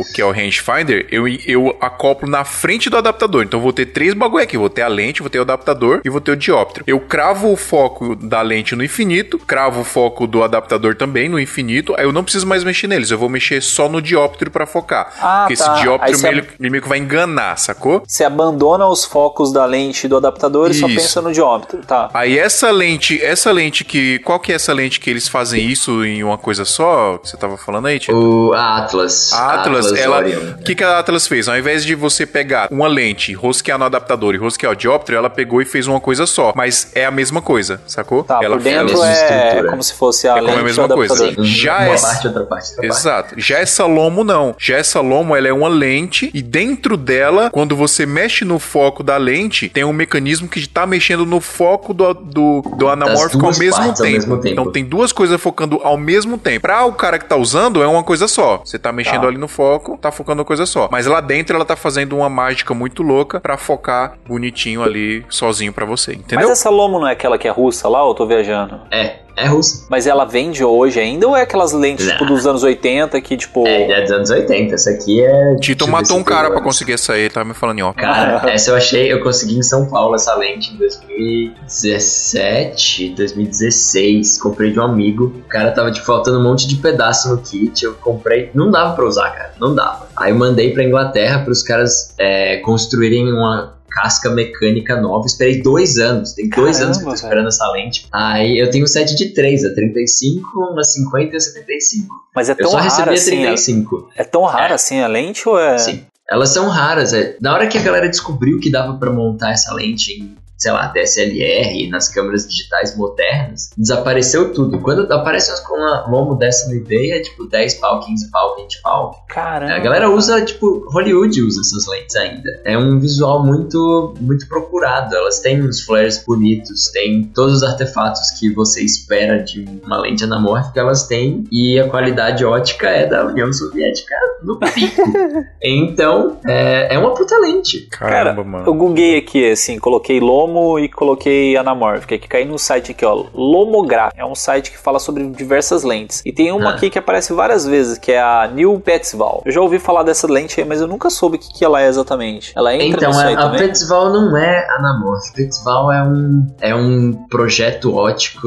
o que é o rangefinder, eu, eu acoplo na frente do adaptador. Então eu vou ter três bagulho aqui. Vou ter a lente, vou ter o adaptador e vou ter o dióptero. Eu cravo o foco da lente no infinito, cravo o foco do adaptador também no infinito. Aí eu não preciso mais mexer neles. Eu vou mexer só no dióptero pra focar. Ah, Porque tá. esse você- meio, meio que vai enganar, sacou? Você abandona os focos da lente e do adaptador e só Isso. pensa no diómetro. Tá. Aí essa lente, essa lente que. Qual que é essa lente que eles fazem isso em uma coisa só, que você tava falando aí, Tito? O a Atlas. A Atlas, ela. Orion. O que, que a Atlas fez? Ao invés de você pegar uma lente, rosquear no adaptador e rosquear o dióptero, ela pegou e fez uma coisa só. Mas é a mesma coisa, sacou? Tá, ela por dentro é como se fosse a É como lente a mesma coisa. Já uma é- parte, outra parte, outra parte. Exato. Já essa Lomo não. Já essa Lomo, ela é uma lente e dentro dela, quando você mexe no foco da lente, tem um mecanismo que tá mexendo no foco do, do, do anamórfico ao mesmo, ao tempo. mesmo tempo. Então tem duas coisas focando ao mesmo tempo. Pra o cara que tá usando, é uma coisa só. Você tá mexendo Tá. ali no foco, tá focando uma coisa só. Mas lá dentro ela tá fazendo uma mágica muito louca pra focar bonitinho ali, sozinho pra você. Entendeu? Mas essa Lomo não é aquela que é russa lá, ou eu tô viajando? É, é russa. Mas ela vende hoje ainda ou é aquelas lentes Não. tipo dos anos 80 que tipo. É, é dos anos 80. Essa aqui é. Tito ver matou um cara anos. conseguir essa aí, tava me falando em ó. Cara, essa eu achei, eu consegui em São Paulo essa lente em 2017, 2016. Comprei de um amigo. O cara tava tipo faltando um monte de pedaço no kit. Eu comprei. Não dava pra usar, cara. Não dava. Aí eu mandei pra Inglaterra pros caras é, construírem uma casca mecânica nova. Esperei dois anos. Tem dois Caramba, anos que eu tô velho. esperando essa lente. Aí eu tenho um set de três, a 35, uma 50 e a 75. Mas é Eu tão só rara recebi a assim. a- 35. É tão rara É. assim a lente ou é. Sim. Elas são raras. É. Na hora que a galera descobriu que dava pra montar essa lente em, sei lá, DSLR, nas câmeras digitais modernas, desapareceu tudo. Quando aparece umas com uma lomo dessa no eBay, é tipo 10 pau, 15 pau, 20 pau. Caramba. A galera usa, tipo, Hollywood usa essas lentes ainda. É um visual muito, muito procurado. Elas têm uns flares bonitos, tem todos os artefatos que você espera de uma lente anamórfica, elas têm. E a qualidade ótica é da União Soviética no pico. então, é, é uma puta lente. Caramba, Cara, mano. Eu googlei aqui, assim, coloquei Lomo e coloquei anamórfica, que caí no site aqui, ó, Lomograph. É um site que fala sobre diversas lentes. E tem uma Ah. aqui que aparece várias vezes, que é a New Petzval. Eu já ouvi falar dessa lente aí, mas eu nunca soube o que, que ela é exatamente. Ela entra Então, nisso a, aí a também? Petzval não é anamórfica. Petzval é um, é um projeto ótico.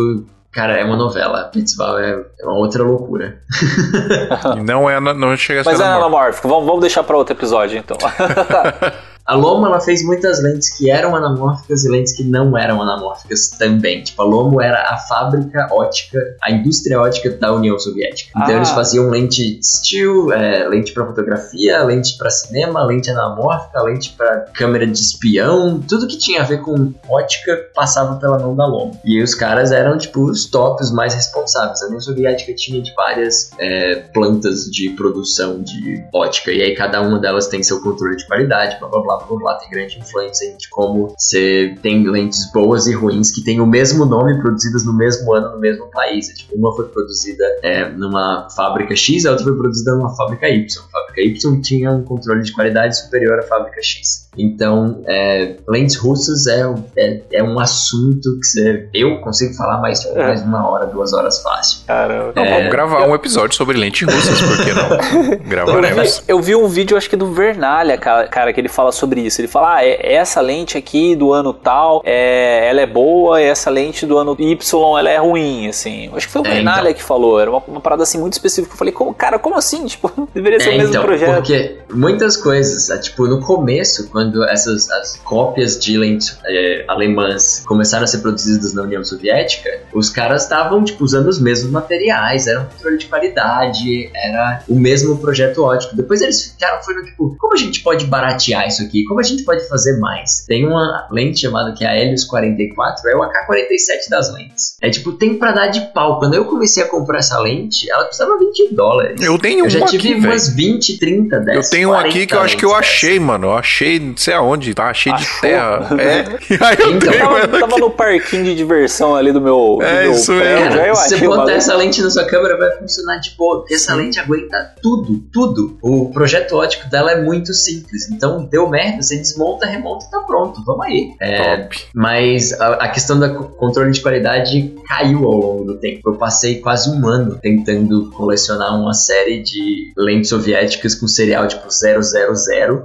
Cara, é uma novela. A Petzval é, é uma outra loucura. Não é, não chega a ser Mas é anamórfico. Vamos, vamos deixar pra outro episódio, então. A Lomo ela fez muitas lentes que eram anamórficas e lentes que não eram anamórficas também. Tipo, a Lomo era a fábrica ótica, a indústria ótica da União Soviética. Então Ah. eles faziam lente still, é, lente pra fotografia, lente pra cinema, lente anamórfica, lente pra câmera de espião, tudo que tinha a ver com ótica passava pela mão da Lomo. E os caras eram tipo os tops, mais responsáveis. A União Soviética tinha de várias é, plantas de produção de ótica e aí cada uma delas tem seu controle de qualidade, blá blá blá blá blá, tem grande influência de como você tem lentes boas e ruins que têm o mesmo nome, produzidas no mesmo ano, no mesmo país. É, tipo, uma foi produzida é, numa fábrica X, a outra foi produzida numa fábrica Y. A fábrica Y tinha um controle de qualidade superior à fábrica X. Então, é, lentes russas é, é, é um assunto que você, eu consigo falar mais, tipo, É. mais uma hora, duas horas fácil. Caramba. Não, É, vamos gravar um episódio sobre lentes russas, por que não? Eu Gravaremos. vi, eu vi um vídeo, acho que do Vernalha, cara, cara, que ele fala sobre isso. Ele fala, ah, é- essa lente aqui do ano tal, é, ela é boa, e essa lente do ano Y, ela é ruim, assim. Eu Acho que foi o É, Vernalha então. que falou, era uma, uma parada assim muito específica. Eu falei, como, cara, como assim? Tipo, deveria ser É, o mesmo então, projeto. porque muitas coisas, é, tipo, no começo, quando essas as cópias de lentes é, alemãs começaram a ser produzidas na União Soviética, os caras estavam, tipo, usando os mesmos materiais, era um controle de qualidade, era o mesmo projeto ótico. Depois eles ficaram, foram, tipo, como a gente pode baratear isso aqui? Como a gente pode fazer mais? Tem uma lente chamada que é a Helios 44, é o AK-47 das lentes. É, tipo, tem pra dar de pau. Quando eu comecei a comprar essa lente, ela custava 20 dólares. Eu tenho Eu já tive aqui, umas 20, 30 Eu dessas. tenho um aqui que eu acho que eu 40 achei, mano. Eu achei, não sei aonde, tá cheio de terra. É. Aí eu Então, tenho Tava, tava no parquinho de diversão ali do meu, do É meu isso mesmo. eu se você botar essa lente na sua câmera, vai funcionar de boa. Porque essa lente aguenta tudo, tudo. O projeto ótico dela é muito simples. Então, deu merda, você desmonta, remonta e tá pronto. Vamos aí. É, Top. Mas a, a questão do controle de qualidade caiu ao longo do tempo. Eu passei quase um ano tentando colecionar uma série de lentes soviéticas com serial tipo 000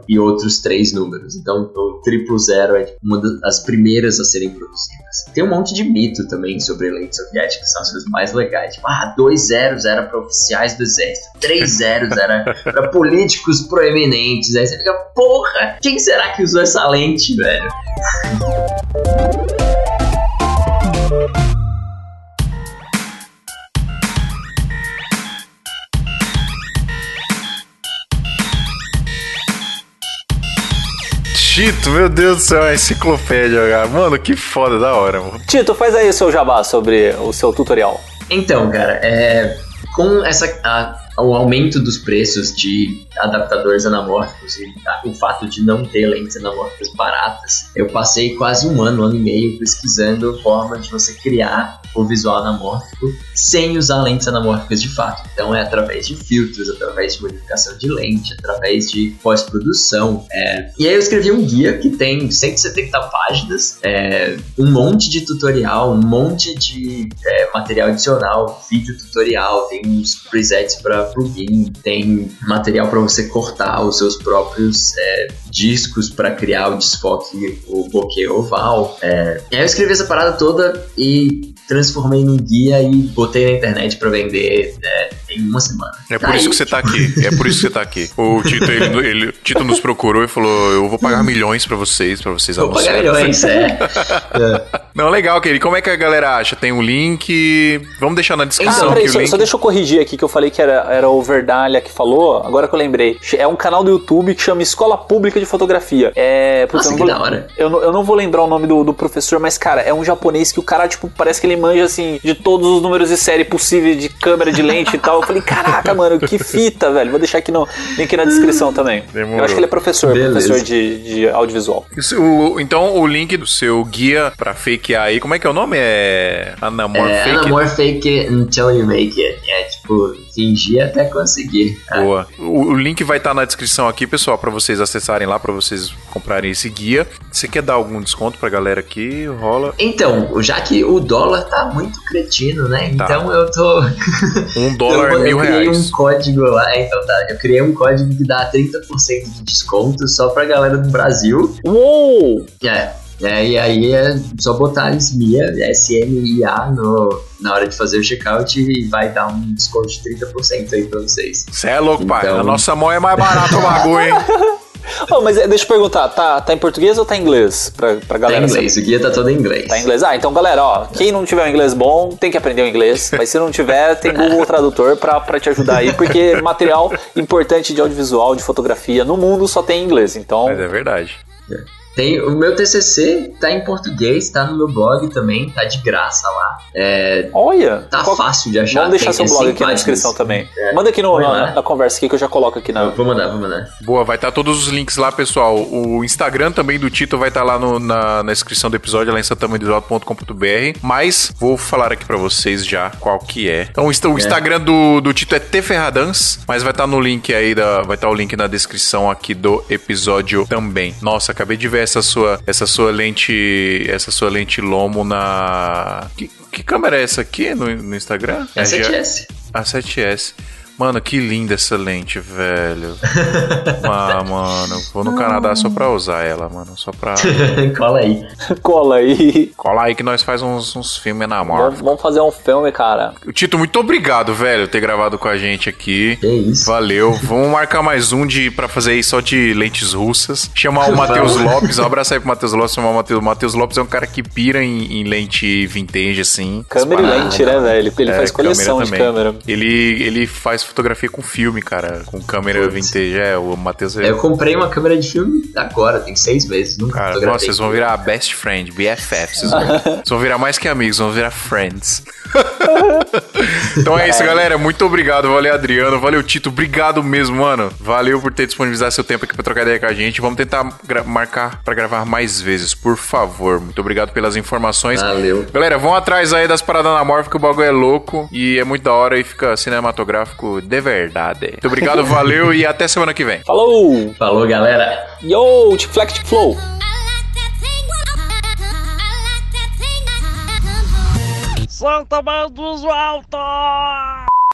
e outros três números. Então o triplo zero é tipo, uma das primeiras a serem produzidas. Tem um monte de mito também sobre lentes soviéticas, são as coisas mais legais. Tipo, ah, dois zeros era para oficiais do exército, três zeros era para políticos proeminentes. Aí você fica, porra, quem será que usou essa lente, velho? Tito, meu Deus do céu, é enciclopédia, cara. Mano, que foda, da hora, mano. Tito, faz aí o seu jabá sobre o seu tutorial. Então, cara, é, com essa, a- o aumento dos preços de adaptadores anamórficos e o fato de não ter lentes anamórficas baratas, eu passei quase um ano, um ano e meio pesquisando forma de você criar o visual anamórfico sem usar lentes anamórficas de fato. Então é através de filtros, através de modificação de lente, através de pós-produção. é. E aí eu escrevi um guia que tem 170 páginas, é, um monte de tutorial, um monte de é, material adicional, vídeo tutorial, tem uns presets para plugin, tem material para você cortar os seus próprios é, discos para criar o desfoque, o bokeh oval. É. E aí eu escrevi essa parada toda e transformei num guia e botei na internet para vender é, em uma semana. É por Aí, isso que você tá aqui. É por isso que você tá aqui. O Tito, ele, ele- o Tito nos procurou e falou: Eu vou pagar milhões pra vocês, pra vocês Vou pagar anunciarem. milhões, é. Não, legal, querido. Como é que a galera acha? Tem um link. Vamos deixar na Ah, descrição peraí, aqui o só, link. só deixa eu corrigir aqui que eu falei que era, era o Verdalha que falou, agora que eu lembrei. É um canal do YouTube que chama Escola Pública de Fotografia. É. Nossa, eu não que vou, da hora. Eu não, eu não vou lembrar o nome do, do professor, mas, cara, é um japonês que o cara, tipo, parece que ele manja, assim, de todos os números de série possíveis de câmera, de lente e tal. Eu falei, caraca, mano, que fita, velho. Vou deixar aqui no link na descrição também. Demorou. Eu acho que ele é professor, Beleza. professor de, de audiovisual. Isso, o- então, o link do seu guia pra fakear aí, como é que é o nome? É Anamor É, Fake? Anamor fake it until you make it. É tipo, fingir até conseguir. Boa. O, o link vai estar na descrição aqui, pessoal, pra vocês acessarem lá, pra vocês comprarem esse guia. Você quer dar algum desconto pra galera aqui? Rola Então, já que o dólar tá muito cretino, né? Tá. Então eu tô. um dólar é mil eu criei reais. um código lá, então tá. Eu criei um código que dá 30% de desconto só pra galera do Brasil. Uou! É. É, e aí é só botar SMIA, S-M-I-A no, na hora de fazer o checkout e vai dar um desconto de 30% aí pra vocês. Você é louco, pai. Então- A nossa mão é mais barata o bagulho, hein? Oh, mas é, deixa eu perguntar, tá, tá em português ou tá em inglês? Pra, pra Tá galera em saber? inglês, o guia tá todo em inglês. Tá em inglês? Ah, então galera, ó, quem não tiver um inglês bom, tem que aprender o inglês. Mas se não tiver, tem Google Tradutor pra, pra te ajudar aí, porque material importante de audiovisual, de fotografia, no mundo só tem em inglês. Então, Mas é verdade. Tem, o meu TCC tá em português, tá no meu blog também, tá de graça lá. É, olha. tá qual- fácil de achar. Vamos deixar tem- seu é blog aqui na páginas. descrição também. É. Manda aqui no, na, na conversa aqui que eu já coloco aqui na. Vou mandar, vou mandar. Boa, vai estar todos os links lá, pessoal. O Instagram também do Tito vai estar lá no- na, na descrição do episódio, lá em santamandesalto.com.br. Mas vou falar aqui pra vocês já qual que é. Então, o o Instagram do, do Tito é tferradans, mas vai estar no link aí, da, vai estar o link na descrição aqui do episódio também. Nossa, acabei de ver essa sua, essa sua lente, essa sua lente Lomo na... Que, que câmera é essa aqui no, no Instagram? É G- 7S. a 7S. Mano, que linda essa lente, velho. ah, mano, vou no Canadá só pra usar ela, mano. Só pra. Cola aí. Cola aí. Cola aí que nós faz uns, uns filmes na Vamos, Marvel. vamos fazer um filme, cara. Tito, muito obrigado, velho, ter gravado com a gente aqui. Que isso. Valeu. Vamos marcar mais um de pra fazer aí só de lentes russas. Chamar o Matheus Vamos. Lopes. Um abraço aí pro Matheus Lopes. Chamar o Matheus. Matheus Lopes é um cara que pira em, em lente vintage, assim. Câmera e lente, né, velho? Ele É, faz coleção de também. câmera. Ele, ele faz fotografia com filme, cara. Com câmera Putz. vintage. É, o Matheus é. Eu comprei uma câmera de filme agora, tem seis meses. Nunca Cara, nossa, vocês vão virar best friend, BFF. Vocês vão, vocês vão virar mais que amigos, vão virar friends. então é isso, galera. Muito obrigado. Valeu, Adriano. Valeu, Tito. Obrigado mesmo, mano. Valeu por ter disponibilizado seu tempo aqui pra trocar ideia com a gente. Vamos tentar marcar pra gravar mais vezes, por favor. Muito obrigado pelas informações. Valeu. Galera, vão atrás aí das paradas anamórficas, que o bagulho é louco e é muito da hora e fica cinematográfico de verdade. Muito obrigado, valeu e até semana que vem. Falou! Falou, galera. Yo, Tic Flex Flow! Santa dos Alto!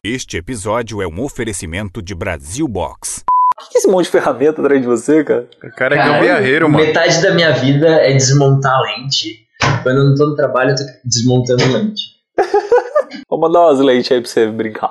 Este episódio é um oferecimento de Brasil Box. O que que é esse monte de ferramenta atrás de você, cara? O cara é Cara, gambiarreiro, mano. Metade da minha vida é desmontar lente. Quando eu não tô no trabalho, eu tô desmontando lente. Vou mandar umas lentes aí pra você brincar.